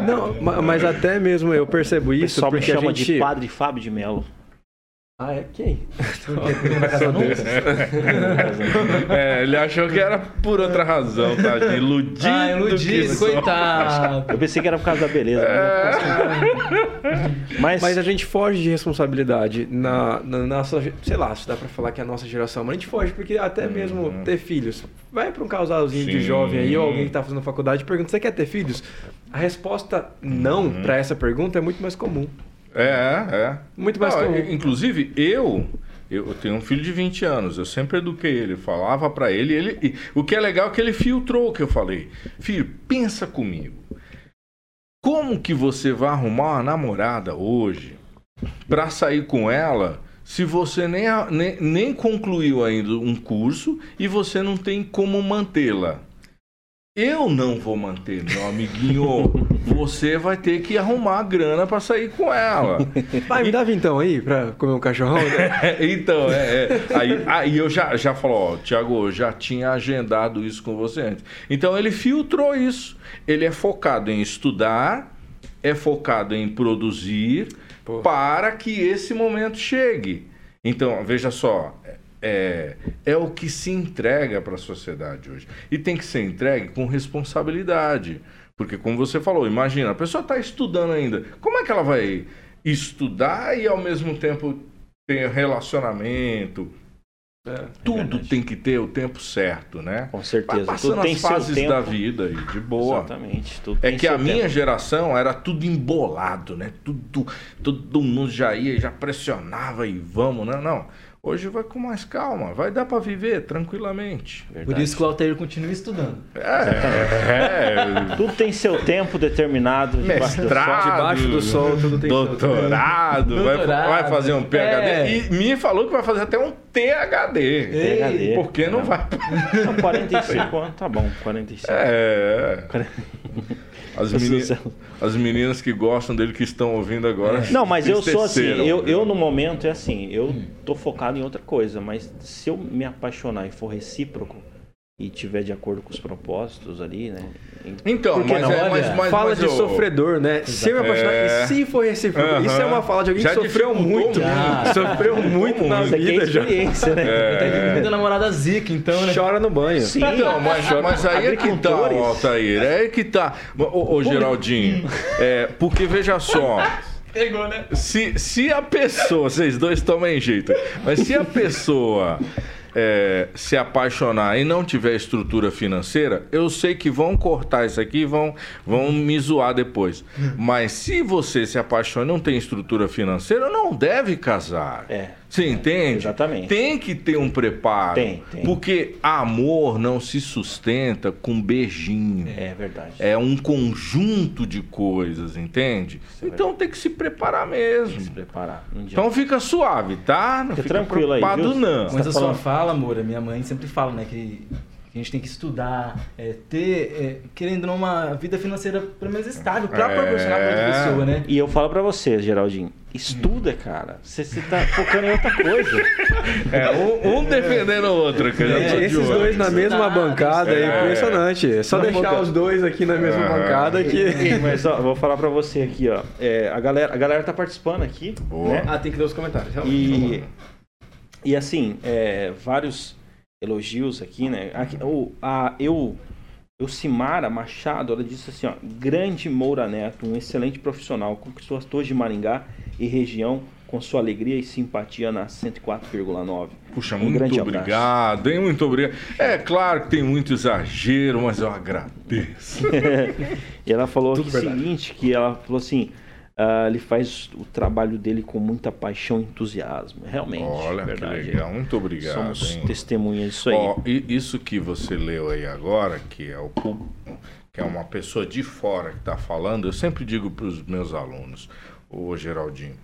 [SPEAKER 2] Não, ma- mas até mesmo eu percebo
[SPEAKER 1] O
[SPEAKER 2] isso
[SPEAKER 1] pessoal me chama
[SPEAKER 2] gente...
[SPEAKER 1] de Padre Fábio de Mello.
[SPEAKER 2] Ah, é quem?
[SPEAKER 4] Porque não vai casar nunca?
[SPEAKER 3] É, ele achou que era por outra razão, tá? Iludido.
[SPEAKER 4] Ah,
[SPEAKER 3] que
[SPEAKER 4] iludido,
[SPEAKER 3] só.
[SPEAKER 4] coitado.
[SPEAKER 1] Eu pensei que era por causa da beleza. Mas, mas,
[SPEAKER 2] Mas a gente foge de responsabilidade na, na nossa, sei lá, se dá pra falar que é a nossa geração, mas a gente foge porque até mesmo ter filhos. Vai pra um casalzinho de
[SPEAKER 3] Sim.
[SPEAKER 2] jovem aí ou alguém que tá fazendo faculdade e pergunta: "Você quer ter filhos?" A resposta não pra essa pergunta é muito mais comum.
[SPEAKER 3] É, é.
[SPEAKER 2] Muito mais
[SPEAKER 3] Não. Inclusive, eu, eu tenho um filho de 20 anos, eu sempre eduquei ele, falava pra ele, ele. o que é legal é que ele filtrou o que eu falei. Filho, pensa comigo. Como que você vai arrumar uma namorada hoje pra sair com ela se você nem, nem, nem concluiu ainda um curso e você não tem como mantê-la? Eu não vou manter, meu amiguinho. <laughs> Você vai ter que arrumar grana pra sair com ela. <laughs>
[SPEAKER 2] Pai, me dá vintão aí pra comer um cachorrão?
[SPEAKER 3] É, <laughs> então, é, é. Aí, aí eu já, já falo, ó, Tiago, eu já tinha agendado isso com você antes. Então ele filtrou isso. Ele é focado em estudar, é focado em produzir
[SPEAKER 2] Pô.
[SPEAKER 3] para que esse momento chegue. Então, veja só, é, é o que se entrega para a sociedade hoje. E tem que ser entregue com responsabilidade. Porque, como você falou, imagina, a pessoa está estudando ainda. Como é que ela vai estudar e ao mesmo tempo ter relacionamento?
[SPEAKER 2] É.
[SPEAKER 3] Tudo tem que ter o tempo certo, né?
[SPEAKER 1] com
[SPEAKER 3] Vai
[SPEAKER 1] certeza.
[SPEAKER 3] passando
[SPEAKER 1] Tudo tem
[SPEAKER 3] as
[SPEAKER 1] seu
[SPEAKER 3] fases
[SPEAKER 1] tempo.
[SPEAKER 3] da vida aí, de boa.
[SPEAKER 1] Exatamente. Tudo
[SPEAKER 3] É que a
[SPEAKER 1] seu
[SPEAKER 3] minha
[SPEAKER 1] tempo.
[SPEAKER 3] geração era tudo embolado, né? Tudo, todo mundo já ia, já pressionava e vamos, né? Não. Hoje vai com mais calma, vai dar pra viver tranquilamente.
[SPEAKER 4] Por
[SPEAKER 1] Verdade.
[SPEAKER 4] isso que o Altair continua estudando.
[SPEAKER 3] É, <laughs>
[SPEAKER 1] Tudo tem seu tempo determinado. debaixo do sol.
[SPEAKER 3] mestrado,
[SPEAKER 2] Debaixo do sol, tudo tem seu tempo.
[SPEAKER 3] doutorado, vai,
[SPEAKER 4] Doutorado,
[SPEAKER 3] vai fazer um PhD.
[SPEAKER 4] é.
[SPEAKER 3] E me falou que vai fazer até um THD.
[SPEAKER 1] PhD.
[SPEAKER 3] Por que não vai?
[SPEAKER 1] Não, 45 anos, tá bom. 45.
[SPEAKER 3] É. As, meni- as meninas que gostam dele, que estão ouvindo agora.
[SPEAKER 1] Não, mas eu sou assim, eu, eu no momento é assim, eu tô focado em outra coisa, mas se eu me apaixonar e for recíproco e tiver de acordo com os propósitos ali, né?
[SPEAKER 3] Então,
[SPEAKER 1] Por que
[SPEAKER 3] mas,
[SPEAKER 1] não?
[SPEAKER 3] é, mas, mas,
[SPEAKER 2] fala
[SPEAKER 3] mas
[SPEAKER 2] de
[SPEAKER 3] eu-
[SPEAKER 2] sofredor, né? Se eu me apaixonar,
[SPEAKER 3] É.
[SPEAKER 2] e se for recíproco?
[SPEAKER 3] Aham.
[SPEAKER 2] Isso é uma fala de alguém
[SPEAKER 3] Já
[SPEAKER 2] que sofreu muito.
[SPEAKER 4] muito.
[SPEAKER 2] Sofreu muito na
[SPEAKER 1] Isso aqui é
[SPEAKER 2] vida já.
[SPEAKER 1] experiência, né?
[SPEAKER 3] É.
[SPEAKER 4] Tá a namorada zica, então, né?
[SPEAKER 2] Chora no banho.
[SPEAKER 1] Sim.
[SPEAKER 3] Então, mas, mas aí é que tá. Altair. É que tá. Ô, ô, Geraldinho, é, porque veja só.
[SPEAKER 4] Pegou, né?
[SPEAKER 3] Se, se a pessoa, vocês dois tomem jeito, mas se a pessoa é, se apaixonar e não tiver estrutura financeira, eu sei que vão cortar isso aqui e vão, vão me zoar depois. Mas se você se apaixona e não tem estrutura financeira, não deve casar.
[SPEAKER 1] É.
[SPEAKER 3] Você entende?
[SPEAKER 1] Exatamente.
[SPEAKER 3] Tem que ter um preparo.
[SPEAKER 1] Tem, tem.
[SPEAKER 3] Porque amor não se sustenta com beijinho.
[SPEAKER 1] É verdade.
[SPEAKER 3] É um conjunto de coisas, entende?
[SPEAKER 1] é
[SPEAKER 3] então tem que se preparar
[SPEAKER 1] Se
[SPEAKER 3] mesmo.
[SPEAKER 1] preparar. Não adianta.
[SPEAKER 3] Então fica suave, tá? Não
[SPEAKER 1] Fica
[SPEAKER 3] fica
[SPEAKER 1] tranquilo aí, viu?
[SPEAKER 3] não.
[SPEAKER 4] Mas
[SPEAKER 1] tá
[SPEAKER 4] a sua
[SPEAKER 1] falando-
[SPEAKER 4] fala, amor, a minha mãe sempre fala, né, que que a gente tem que estudar, é, ter, é, querendo não, uma vida financeira pelo menos estável pra
[SPEAKER 3] É.
[SPEAKER 4] proporcionar pra outra pessoa, né?
[SPEAKER 1] E eu falo pra você, Geraldinho, estuda, cara. Você, tá focando em outra coisa. <laughs>
[SPEAKER 3] É, um, um defendendo o outro, que eu já tô
[SPEAKER 2] Gente,
[SPEAKER 3] de
[SPEAKER 2] esses dois na mesma bancada é
[SPEAKER 3] é.
[SPEAKER 2] impressionante. É só
[SPEAKER 4] Uma
[SPEAKER 2] deixar
[SPEAKER 4] boca.
[SPEAKER 2] os dois aqui na mesma
[SPEAKER 3] Aham.
[SPEAKER 2] bancada que.
[SPEAKER 1] Mas ó, vou falar pra você aqui, ó. É, a, galera, a galera tá participando aqui.
[SPEAKER 3] Boa.
[SPEAKER 1] Né?
[SPEAKER 2] Ah, tem que ler os comentários, realmente.
[SPEAKER 1] E, e assim, é, vários elogios aqui, né? Aqui, o, a, eu, eu, Simara Machado, ela disse assim, ó, grande Moura Neto, um excelente profissional, conquistou as torres de Maringá e região com sua alegria e simpatia na 104,9.
[SPEAKER 3] Puxa,
[SPEAKER 1] Um
[SPEAKER 3] muito obrigado, hein? Muito obrigado. É claro que tem muito exagero, mas eu agradeço. <laughs>
[SPEAKER 1] E ela falou o seguinte, que ela falou assim, ah, ele faz o trabalho dele com muita paixão e entusiasmo. Realmente,
[SPEAKER 3] Olha
[SPEAKER 1] verdade.
[SPEAKER 3] que legal, muito obrigado.
[SPEAKER 1] Somos
[SPEAKER 3] hein?
[SPEAKER 1] testemunhas disso aí.
[SPEAKER 3] E isso que você leu aí agora, que é o que é uma pessoa de fora que está falando, eu sempre digo para os meus alunos, ô Geraldinho,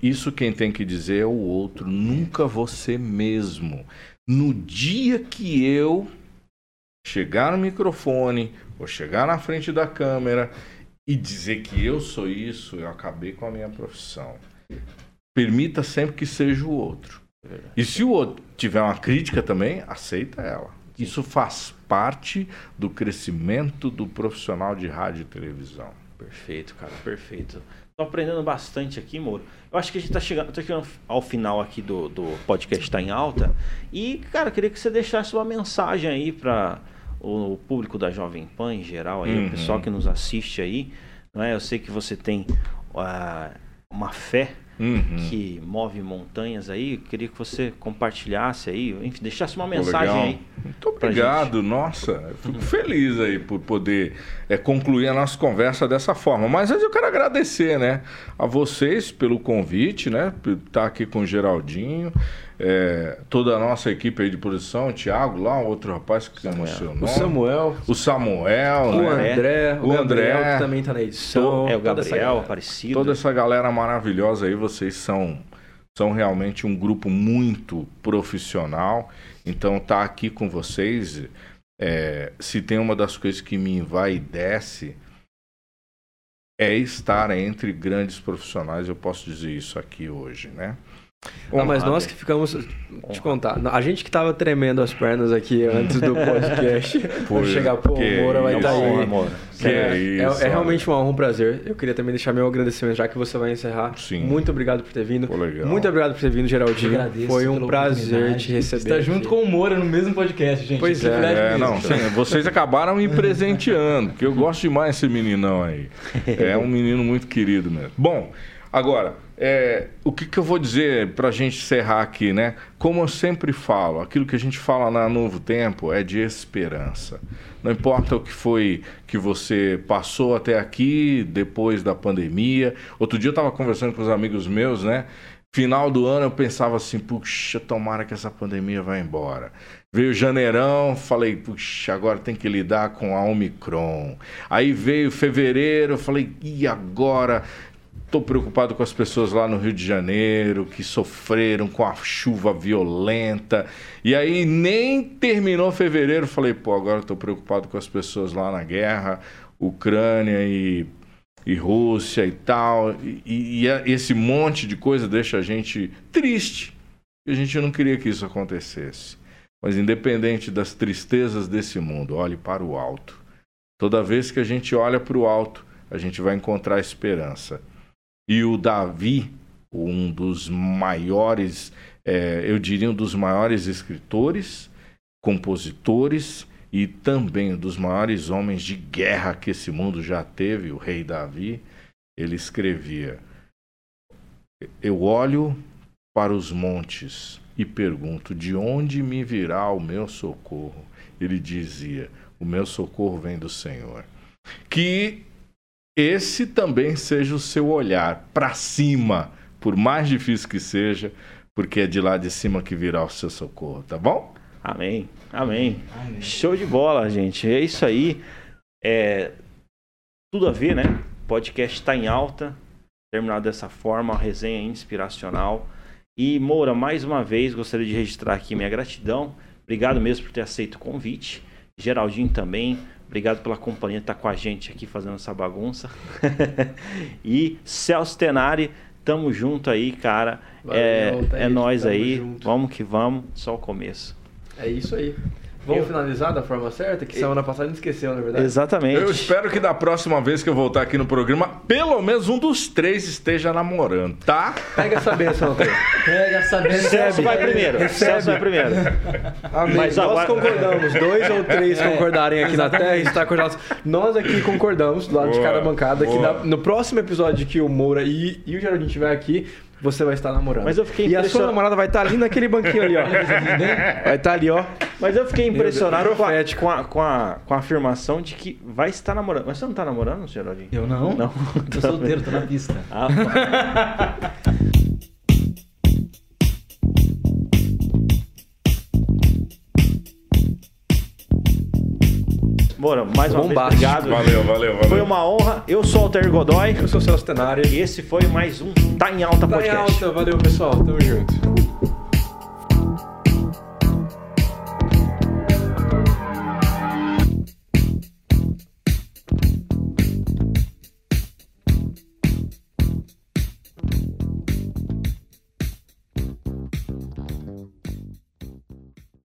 [SPEAKER 3] isso quem tem que dizer é o outro, nunca você mesmo. No dia que eu chegar no microfone ou chegar na frente da câmera e dizer que eu sou isso, eu acabei com a minha profissão. Permita sempre que seja o outro. E se o outro tiver uma crítica também, aceita ela. Isso faz parte do crescimento do profissional de rádio e televisão.
[SPEAKER 1] Perfeito, cara, perfeito. Tô aprendendo bastante aqui, Moro. Eu acho que a gente tá chegando, chegando ao final aqui do, do podcast Tá em Alta. E, cara, eu queria que você deixasse uma mensagem aí para o público da Jovem Pan em geral, aí,
[SPEAKER 3] Uhum.
[SPEAKER 1] o pessoal que nos assiste aí. Não é? Eu sei que você tem ah, uma fé
[SPEAKER 3] Uhum.
[SPEAKER 1] que move montanhas aí. Eu queria que você compartilhasse aí, enfim, deixasse uma mensagem
[SPEAKER 3] legal.
[SPEAKER 1] aí.
[SPEAKER 3] Muito obrigado, nossa. Eu fico feliz aí por poder é, concluir a nossa conversa dessa forma. Mas antes eu quero agradecer, né, a vocês pelo convite, né, por estar aqui com o Geraldinho, é, toda a nossa equipe aí de produção, o Thiago lá, um outro rapaz que se emocionou.
[SPEAKER 2] O Samuel,
[SPEAKER 3] O Samuel,
[SPEAKER 2] o
[SPEAKER 3] né?
[SPEAKER 2] André, o,
[SPEAKER 3] O
[SPEAKER 2] Gabriel,
[SPEAKER 3] André.
[SPEAKER 2] que também tá na edição.
[SPEAKER 1] é o Gabriel. Aparecido.
[SPEAKER 3] Toda essa galera maravilhosa aí, vocês são, são realmente um grupo muito profissional. Então, tá aqui com vocês. é, se tem uma das coisas que me envaidece é estar entre grandes profissionais. Eu posso dizer isso aqui hoje, né?
[SPEAKER 2] Ah, mas
[SPEAKER 1] Honrado.
[SPEAKER 2] nós que ficamos. Te contar. A gente que tava tremendo as pernas aqui antes do podcast. <laughs> Vai chegar, pô,
[SPEAKER 3] que
[SPEAKER 2] o Moura vai
[SPEAKER 1] É
[SPEAKER 2] estar tá aí.
[SPEAKER 1] Moro.
[SPEAKER 3] Que
[SPEAKER 2] é,
[SPEAKER 3] isso,
[SPEAKER 2] é- é realmente uma honra, um prazer. Eu queria também deixar meu agradecimento, já que você vai encerrar.
[SPEAKER 3] Sim.
[SPEAKER 2] Muito obrigado por ter vindo.
[SPEAKER 3] Pô, legal.
[SPEAKER 2] Muito obrigado por ter vindo, Geraldinho.
[SPEAKER 4] agradeço
[SPEAKER 2] Foi um prazer te receber.
[SPEAKER 4] Estar junto
[SPEAKER 2] aqui.
[SPEAKER 4] com o Moura no mesmo podcast, gente.
[SPEAKER 2] Pois é.
[SPEAKER 3] É,
[SPEAKER 4] mesmo.
[SPEAKER 3] não, sim, vocês acabaram me presenteando, porque eu gosto demais desse meninão aí. <laughs> É um menino muito querido mesmo. Bom, agora, é, o que, que eu vou dizer pra gente encerrar aqui, né? Como eu sempre falo, aquilo que a gente fala na Novo Tempo é de esperança. Não importa o que foi que você passou até aqui, depois da pandemia. Outro dia eu estava conversando com os amigos meus, né? Final do ano eu pensava assim, puxa, tomara que essa pandemia vá embora. Veio janeirão, falei, puxa, agora tem que lidar com a Omicron. Aí veio fevereiro, falei, e agora? Estou preocupado com as pessoas lá no Rio de Janeiro que sofreram com a chuva violenta. E aí nem terminou fevereiro, falei, pô, agora estou preocupado com as pessoas lá na guerra, Ucrânia e, e Rússia e tal. E, e- e a- esse monte de coisa deixa a gente triste. E a gente não queria que isso acontecesse. Mas independente das tristezas desse mundo, olhe para o alto. Toda vez que a gente olha para o alto, a gente vai encontrar esperança. E o Davi, um dos maiores, eh, eu diria um dos maiores escritores, compositores e também um dos maiores homens de guerra que esse mundo já teve, o rei Davi, ele escrevia: Eu olho para os montes e pergunto: de onde me virá o meu socorro? Ele dizia: O meu socorro vem do Senhor. Que esse também seja o seu olhar para cima, por mais difícil que seja, porque é de lá de cima que virá o seu socorro, tá bom?
[SPEAKER 1] Amém. Amém.
[SPEAKER 4] Amém.
[SPEAKER 1] Show de bola, gente. É isso aí. É tudo a ver, né? O podcast está em alta. Terminado dessa forma, uma resenha inspiracional. E Moura, mais uma vez gostaria de registrar aqui minha gratidão. Obrigado mesmo por ter aceito o convite. Geraldinho também. Obrigado pela companhia estar com a gente aqui fazendo essa bagunça. <laughs> e Celso Tenari, tamo junto aí, cara.
[SPEAKER 2] Valeu,
[SPEAKER 1] é é
[SPEAKER 2] Thaís,
[SPEAKER 1] nós aí.
[SPEAKER 2] junto.
[SPEAKER 1] Vamos que vamos. Só o começo.
[SPEAKER 2] É isso aí. Vamos
[SPEAKER 1] Eu-
[SPEAKER 2] finalizar da forma certa? Que semana passada a gente esqueceu, na verdade.
[SPEAKER 1] Exatamente.
[SPEAKER 3] Eu espero que da próxima vez que eu voltar aqui no programa, pelo menos um dos três esteja namorando, tá?
[SPEAKER 2] Pega essa benção, Antônio.
[SPEAKER 4] Pega sabendo.
[SPEAKER 1] Celso vai primeiro. Celso vai primeiro.
[SPEAKER 2] Amém.
[SPEAKER 1] Mas
[SPEAKER 2] Nós
[SPEAKER 1] agora-
[SPEAKER 2] concordamos. Dois ou três
[SPEAKER 4] É,
[SPEAKER 2] concordarem aqui na
[SPEAKER 4] exatamente.
[SPEAKER 2] Terra está acordado. Nós aqui concordamos, do lado de
[SPEAKER 3] Boa,
[SPEAKER 2] cada bancada, que
[SPEAKER 3] boa.
[SPEAKER 2] na- no próximo episódio que o Moura e, e o Geraldinho estiver aqui, você vai estar namorando.
[SPEAKER 1] Mas eu fiquei
[SPEAKER 2] E a sua
[SPEAKER 1] impressionado-
[SPEAKER 2] namorada vai estar ali naquele banquinho ali, ó. Vai estar ali, ó.
[SPEAKER 1] Mas eu fiquei impressionado com a, com, a, com, a, com a afirmação de que vai estar namorando. Mas você não tá namorando, Geraldinho?
[SPEAKER 4] Eu não?
[SPEAKER 1] Não.
[SPEAKER 4] Tô solteiro, tô na pista.
[SPEAKER 1] Ah, <laughs> Bora, mais uma
[SPEAKER 2] Bombástico.
[SPEAKER 1] vez, obrigado.
[SPEAKER 3] Valeu, valeu, valeu.
[SPEAKER 1] Foi uma honra. Eu sou o Alter Godoy
[SPEAKER 2] Eu sou o Celso Tenari.
[SPEAKER 1] e esse foi mais um Tá em Alta
[SPEAKER 2] Tá em
[SPEAKER 1] Podcast.
[SPEAKER 2] alta. Valeu, pessoal. Tamo junto.